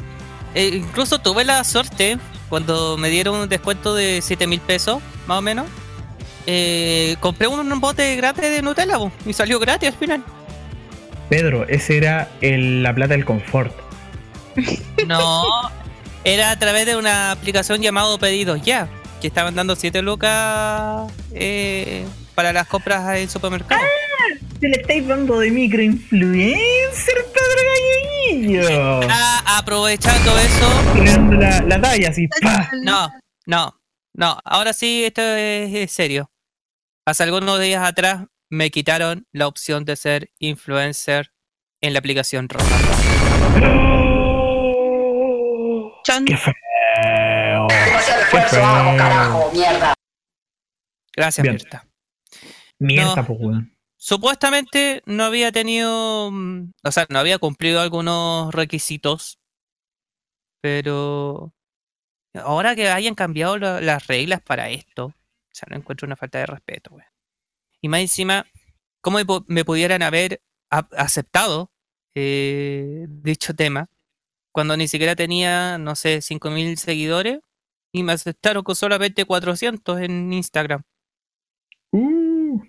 eh, incluso tuve la suerte cuando me dieron un descuento de 7 mil pesos, más o menos. eh, compré un bote gratis de Nutella y salió gratis al final. Pedro, ese era el- la plata del confort. No, era a través de una aplicación llamado Pedidos Ya, que estaban dando 7 lucas eh, para las compras en supermercado. Se le estáis dando de microinfluencer, Pedro Galleguillo. Ah, aprovechando eso, Tirando la, la talla así, pa. no, no. No, ahora sí, esto es, es serio. Hace algunos días atrás me quitaron la opción de ser influencer en la aplicación Roja. Qué feo. Qué mierda. Gracias, Bien. Mirta. Mierda, No. pues, weón. Supuestamente no había tenido, mm, o sea, no había cumplido algunos requisitos, pero ahora que hayan cambiado la- las reglas para esto, o sea, no encuentro una falta de respeto, güey. Y más encima, ¿cómo me, pu- me pudieran haber aceptado eh, dicho tema cuando ni siquiera tenía, no sé, 5.000 seguidores y me aceptaron con solamente 400 en Instagram? Uh, O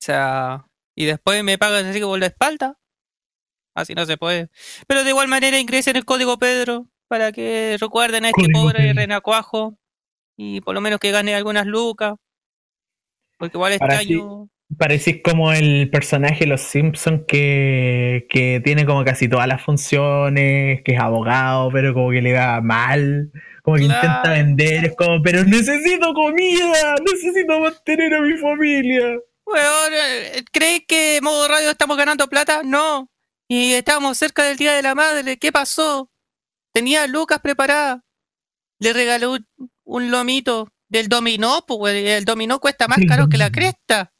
sea, y después me pagan así por la espalda. Así no se puede. Pero de igual manera ingresen el código Pedro para que recuerden a este Código pobre Pedro. renacuajo y por lo menos que gane algunas lucas. Porque igual este año. Parecís como el personaje de los Simpsons que, que tiene como casi todas las funciones, que es abogado, pero como que le va mal, como que intenta vender, es como, pero necesito comida, necesito mantener a mi familia. Weón, eh, ¿crees que en modo radio estamos ganando plata? No. Y estábamos cerca del Día de la Madre. ¿Qué pasó? Tenía lucas preparadas. Le regaló un, un lomito del dominó, pues el dominó cuesta más caro que la cresta.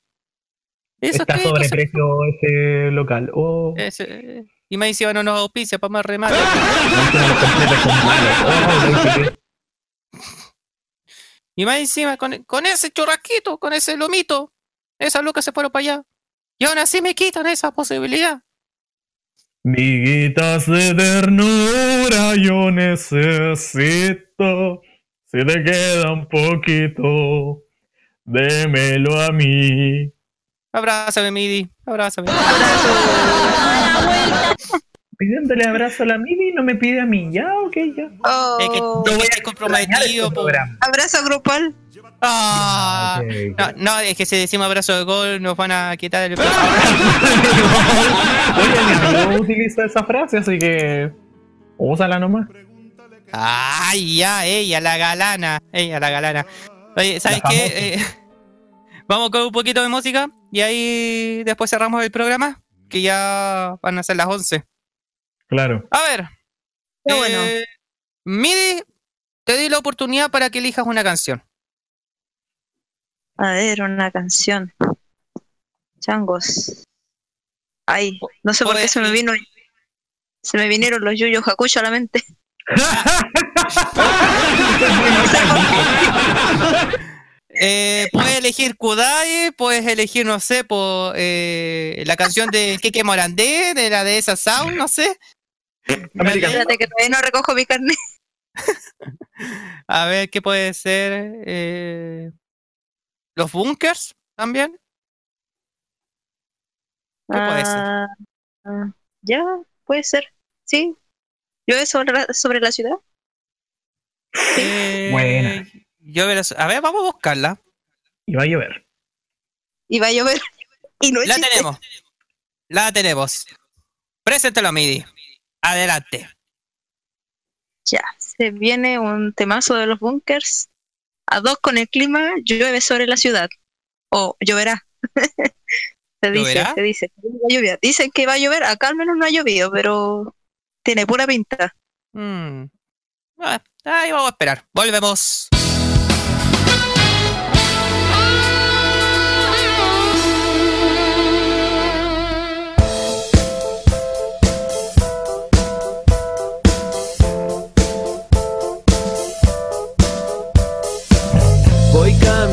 Eso Está es que sobreprecio ese local. Oh, Ese- y me encima no nos auspicia para más remate. y más encima con, con ese churrasquito, con ese lomito, esas lucas se fueron para allá. Y aún así me quitan esa posibilidad. Miguitas de ternura yo necesito. Si te queda un poquito, démelo a mí. Abrázame, Midi. Abrázame. Pidiéndole abrazo a la Mimi y no me pide a mí. Ya, ok, ya. Oh, Es que No voy a comprometido, po. programa. abrazo grupal. Ah, ok. no, no, es que si decimos abrazo de gol nos van a quitar el Oye, amigo utiliza esa frase, así que úsala nomás. Ay, ya, ella, la galana. Ella, la galana. Oye, ¿sabes qué? Eh, vamos con un poquito de música y ahí después cerramos el programa, que ya van a ser las 11. Claro. A ver. Qué bueno. eh, Midi, te di la oportunidad para que elijas una canción. A ver, una canción. Changos. Ay, no sé por qué se me vino. Se me vinieron los yuyos Hakucho a la mente. Eh, puedes elegir Kudai, puedes elegir, no sé, por eh, la canción de Keke Morandé, de la de esa Sound, no sé. Espérate que todavía no recojo mi carne. A ver, ¿qué puede ser? Eh, Los bunkers también. ¿Qué puede ser? Ah, ya, puede ser. Sí. Llueve sobre la, sobre la ciudad. Eh, Buena. yo a ver, vamos a buscarla. Y va a llover. Y va a llover. Y no La existe. tenemos. La tenemos. Preséntalo, Midi. Adelante. Ya, se viene un temazo de los bunkers. A dos con el clima, llueve sobre la ciudad. O lloverá. se dice, ¿Lloverá? se dice. que va a llover. Dicen que va a llover, acá al menos no ha llovido, pero tiene pura pinta. Mm. Ah, ahí vamos a esperar. Volvemos.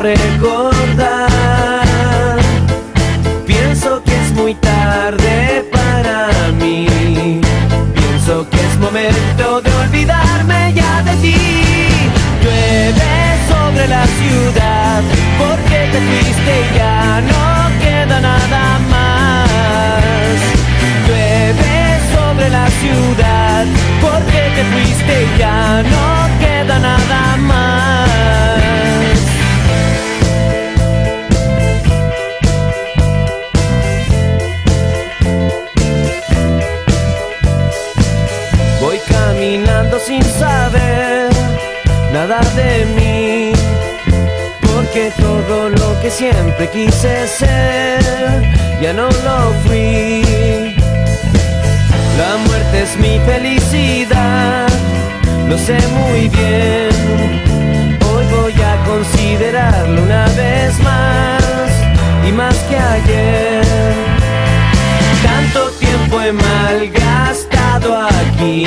recordar. Pienso que es muy tarde para mí. Pienso que es momento de olvidarme ya de ti. Llueve sobre la ciudad porque te fuiste y ya no queda nada más. Llueve sobre la ciudad porque te fuiste y ya no queda nada más. Que todo lo que siempre quise ser, ya no lo fui. La muerte es mi felicidad, lo sé muy bien. Hoy voy a considerarlo una vez más y más que ayer. Tanto tiempo he malgastado aquí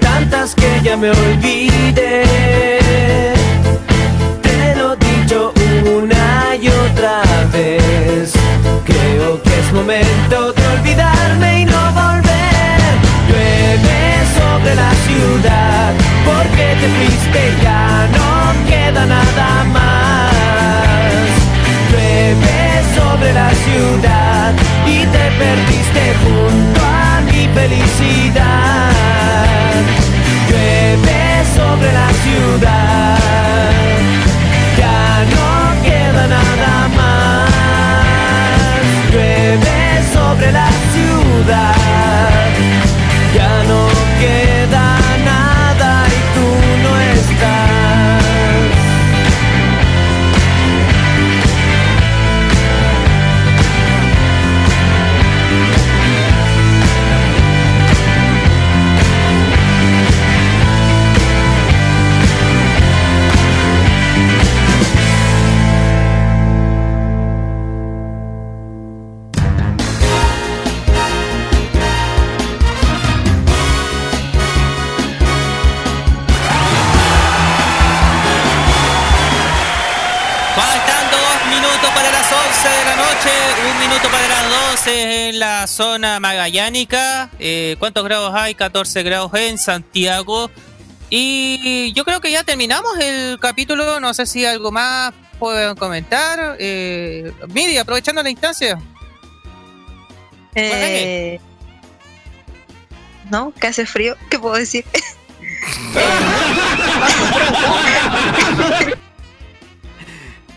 Tantas que ya me olvidé. Te lo he dicho una y otra vez. Creo que es momento de olvidarme y no volver. Llueve sobre la ciudad, porque te fuiste ya no queda nada más. Llueve sobre la ciudad y te perdiste junto a felicidad. Llueve sobre la ciudad, ya no queda nada más. Llueve sobre la ciudad, noche, un minuto para las 12 en la zona magallánica. Eh, ¿Cuántos grados hay? 14 grados en Santiago. Y yo creo que ya terminamos el capítulo. No sé si algo más pueden comentar. Eh, Midi, aprovechando la instancia. Eh, no, que hace frío. ¿Qué puedo decir?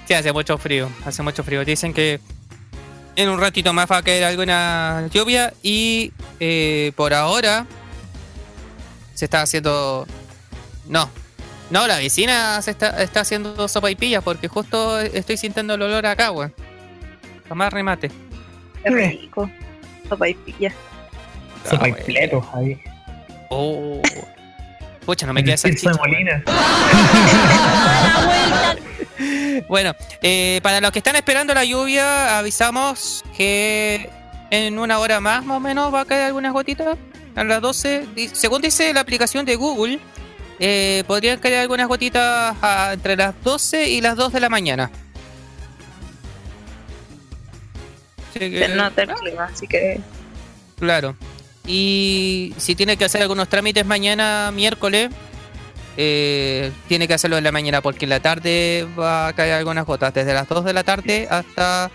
Sí, hace mucho frío, hace mucho frío. Dicen que en un ratito más va a caer alguna lluvia y eh, por ahora se está haciendo... No, no, la vecina se está, está haciendo sopa y pilla porque justo estoy sintiendo el olor acá, weón. Jamás remate. Qué rico. Sopa y pilla. Sopa y pletos ahí. Oh. Pucha, no me queda esa de Molina. Bueno, eh, para los que están esperando la lluvia, avisamos que en una hora más, más o menos, va a caer algunas gotitas. A las 12, di- según dice la aplicación de Google, eh, podrían caer algunas gotitas a- entre las 12 y las 2 de la mañana. Así que- Se nota el clima, así que Claro. Y si tiene que hacer algunos trámites mañana, miércoles, eh, tiene que hacerlo en la mañana porque en la tarde va a caer algunas gotas, desde las 2 de la tarde hasta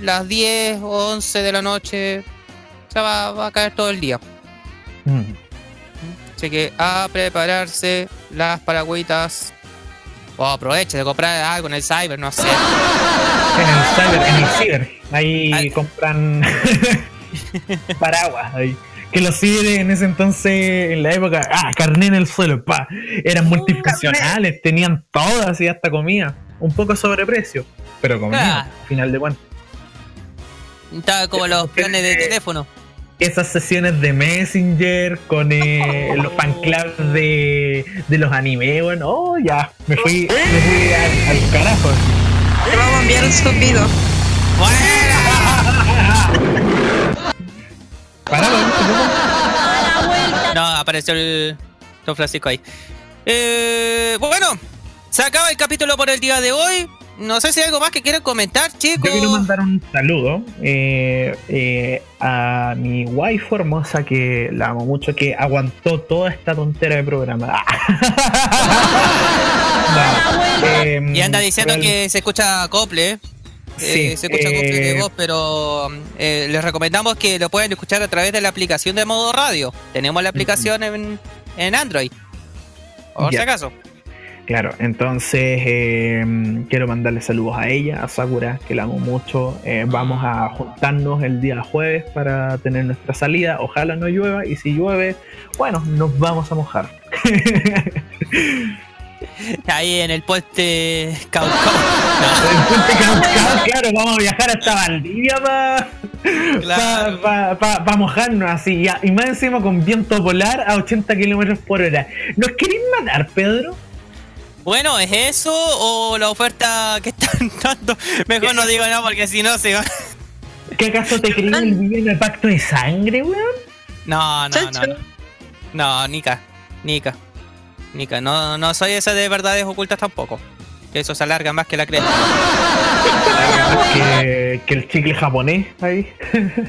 las 10 o 11 de la noche. O sea, va, va a caer todo el día. Mm. Así que a prepararse las paragüitas. O aproveche de comprar algo en el cyber, no sé. En el cyber, en el ciber. Ahí compran paraguas. Ahí. Que los ciber en ese entonces, en la época, ah, carné en el suelo, pa. Eran multifuncionales, tenían todas y hasta comida. Un poco sobreprecio, pero comida, Ah. al final de cuentas. Estaba como los planes de teléfono. Esas sesiones de Messenger con eh, los fan clubs de, de los animes, bueno, oh, ya, me fui, me fui al, al carajo. te vamos a enviar un zumbido. No, apareció el Don Francisco ahí. Eh, bueno, se acaba el capítulo por el día de hoy. No sé si hay algo más que quieran comentar, chicos. Yo quiero mandar un saludo eh, eh, a mi waifu hermosa que la amo mucho, que aguantó toda esta tontera de programa. No, em, Y anda diciendo real- que se escucha acople. Eh, Sí, se escucha acople de eh, voz, pero eh, les recomendamos que lo puedan escuchar a través de la aplicación de modo radio. Tenemos la aplicación en, en Android. Por si acaso. Claro, entonces em, quiero mandarle saludos a ella, a Sakura, que la amo mucho. Eh, vamos a juntarnos el día jueves para tener nuestra salida. Ojalá no llueva y si llueve, bueno, nos vamos a mojar. Ahí en el puente Caucao. claro, vamos a viajar hasta Valdivia para mojarnos así. ya, Y más encima con viento polar a 80 kilómetros por hora. ¿Nos queréis matar, Pedro? Bueno, ¿es eso o la oferta que están dando? Mejor no digo nada porque si no se va. ¿Qué acaso te creí vivir en el pacto de sangre, weón? No, no, no. No, no Nika. Nika. Nika. No, no soy esa de verdades ocultas tampoco. Que eso se alarga más que la cresta. que, que el chicle japonés ahí.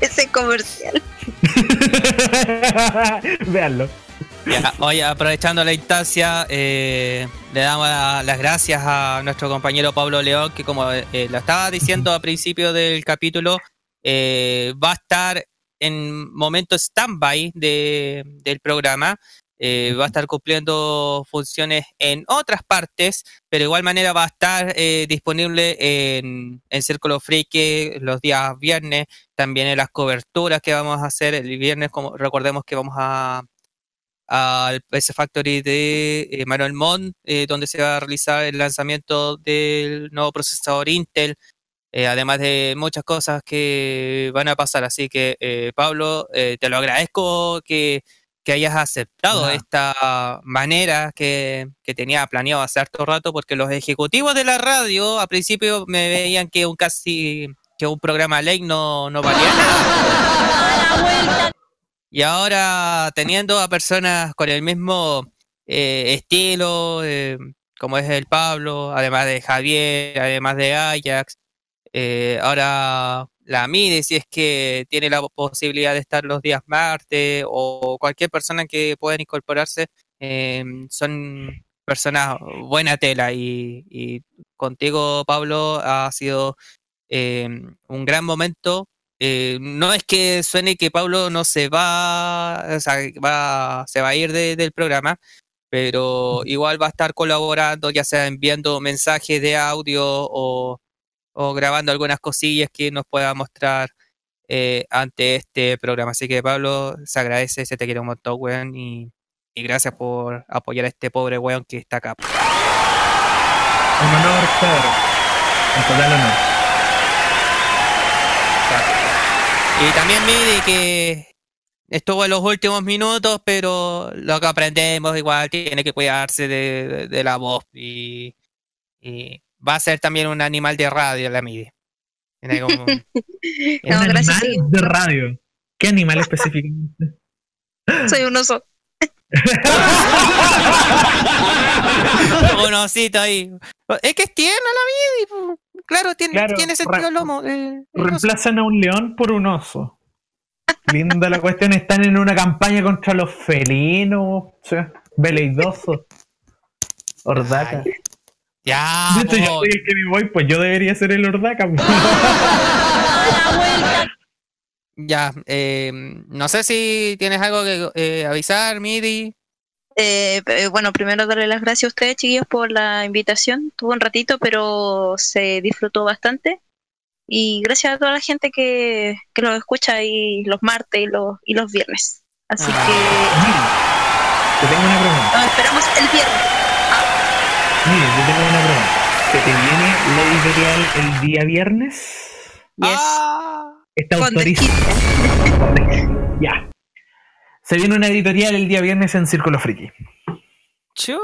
Ese comercial. Veanlo. Ya, oye, aprovechando la instancia, eh, le damos la- las gracias a nuestro compañero Pablo León, que como eh, lo estaba diciendo al principio del capítulo, eh, va a estar en momento stand-by de- del programa. eh, va a estar cumpliendo funciones en otras partes, pero de igual manera va a estar eh, disponible en, en Círculo Freak los días viernes, también en las coberturas que vamos a hacer el viernes, como recordemos que vamos a al PC Factory de eh, Manuel Montt, eh, donde se va a realizar el lanzamiento del nuevo procesador Intel, eh, además de muchas cosas que van a pasar. Así que, eh, Pablo, eh, te lo agradezco que, que hayas aceptado esta manera que, que tenía planeado hace harto rato, porque los ejecutivos de la radio a principio me veían que un casi que un programa ley no, no valía nada. Y ahora teniendo a personas con el mismo estilo, como es el Pablo, además de Javier, además de Ajax, eh, ahora la mide si es que tiene la posibilidad de estar los días martes o cualquier persona que pueda incorporarse, eh, son personas buena tela y, y contigo Pablo ha sido eh, un gran momento. Eh, no es que suene que Pablo no se va, o sea, va se va a ir de- del programa, pero igual va a estar colaborando, ya sea enviando mensajes de audio o, o grabando algunas cosillas que nos pueda mostrar eh, ante este programa. Así que Pablo, se agradece, se te quiere un montón, weón, y, y gracias por apoyar a este pobre weón que está acá. Un honor, Pedro. Un total honor. Y también Midi que estuvo en los últimos minutos, pero lo que aprendemos igual tiene que cuidarse de, de- de la voz y, y va a ser también un animal de radio la Midi. Como- un animal de radio. ¿Qué animal específicamente? Soy un oso. un osito ahí. Es que es tierna la Midi. Claro, tiene, Claro, tiene sentido el lomo. eh. Reemplazan a un león por un oso. Linda la cuestión, están en una campaña contra los felinos, o sea, veleidosos. Ordaca. Ya, Listo, yo po. soy el que me voy, pues yo debería ser el Ordaca. Ya, eh, no sé si tienes algo que eh, avisar, Midi. Eh, bueno, primero darle las gracias a ustedes, chiquillos, por la invitación. Tuvo un ratito, pero se disfrutó bastante. Y gracias a toda la gente que, que los escucha ahí los martes y los, y los viernes. Así Ah. que Te tengo una pregunta. nos esperamos el viernes. Mire, yo tengo una pregunta. ¿Se te viene la editorial el día viernes? Está Con autorizado. Ya. Se viene una editorial el día viernes en Círculo Friki. Chu.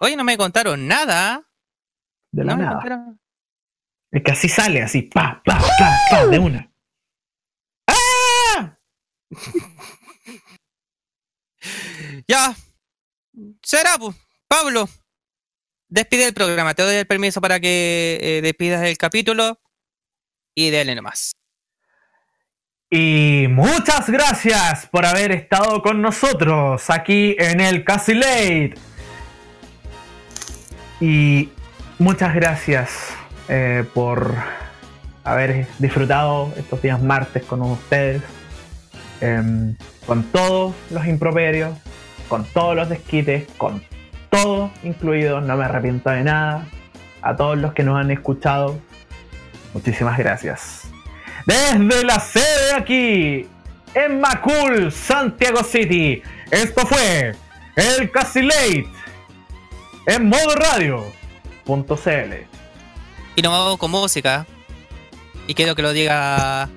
Oye, no me contaron nada. De la No me nada. contaron. Es que así sale, así, pa, pa, pa, pa, de una. Ya. Será, pues. Pablo, despide el programa. Te doy el permiso para que eh, despidas el capítulo y dele nomás. Y muchas gracias por haber estado con nosotros aquí en el Casi Late. Y muchas gracias eh, por haber disfrutado estos días martes con ustedes. em, con todos los improperios, con todos los desquites, con todo incluido. No me arrepiento de nada. A todos los que nos han escuchado, muchísimas gracias. Desde la sede aquí, en Macul, Santiago City, esto fue el Casi Late en modo radio.cl. Y nos vamos con música. Y quiero que lo diga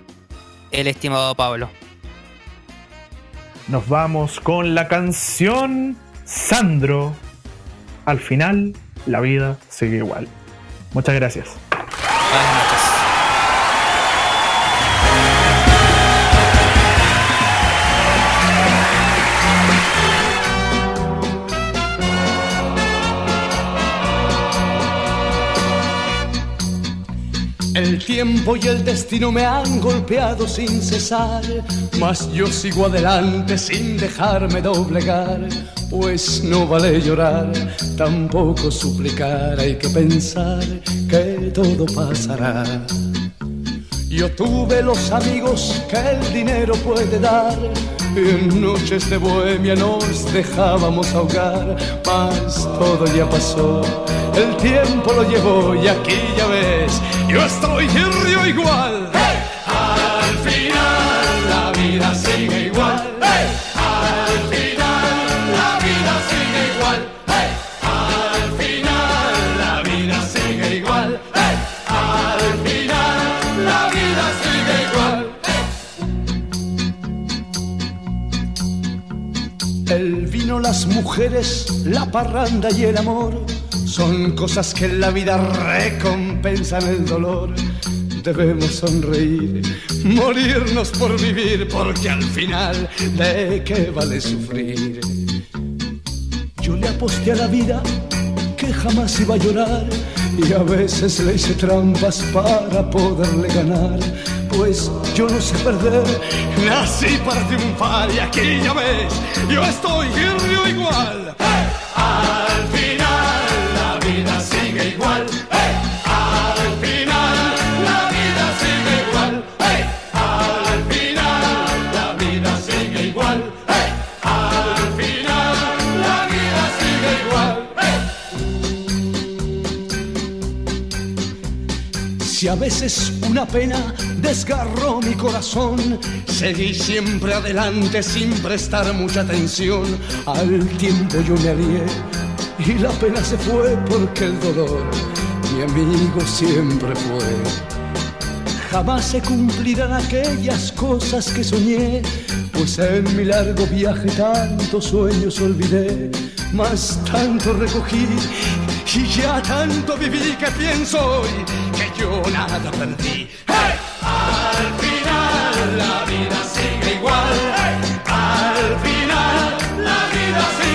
el estimado Pablo. Nos vamos con la canción Sandro. Al final, la vida sigue igual. Muchas gracias. Tiempo y el destino me han golpeado sin cesar, mas yo sigo adelante sin dejarme doblegar, pues no vale llorar, tampoco suplicar, hay que pensar que todo pasará. Yo tuve los amigos que el dinero puede dar. En noches de bohemia nos dejábamos ahogar, mas todo ya pasó. El tiempo lo llevó y aquí ya ves, yo estoy y río igual. Al final la vida sigue igual. Al final la vida sigue igual. Al final la vida sigue igual. Al final la vida sigue igual. El vino, las mujeres, la parranda y el amor son cosas que en la vida recompensan el dolor. Debemos sonreír, morirnos por vivir, porque al final, ¿de qué vale sufrir? Yo le aposté a la vida que jamás iba a llorar y a veces le hice trampas para poderle ganar. Pues yo no sé perder, nací para triunfar y aquí ya ves, yo estoy río igual. Al a veces una pena desgarró mi corazón, seguí siempre adelante sin prestar mucha atención. Al tiempo yo me alié y la pena se fue porque el dolor mi amigo siempre fue. Jamás se cumplirán aquellas cosas que soñé, pues en mi largo viaje tantos sueños olvidé, más tanto recogí y ya tanto viví que pienso hoy yo nada perdí. ¡Hey! Al final la vida sigue igual. ¡Hey! Al final la vida sigue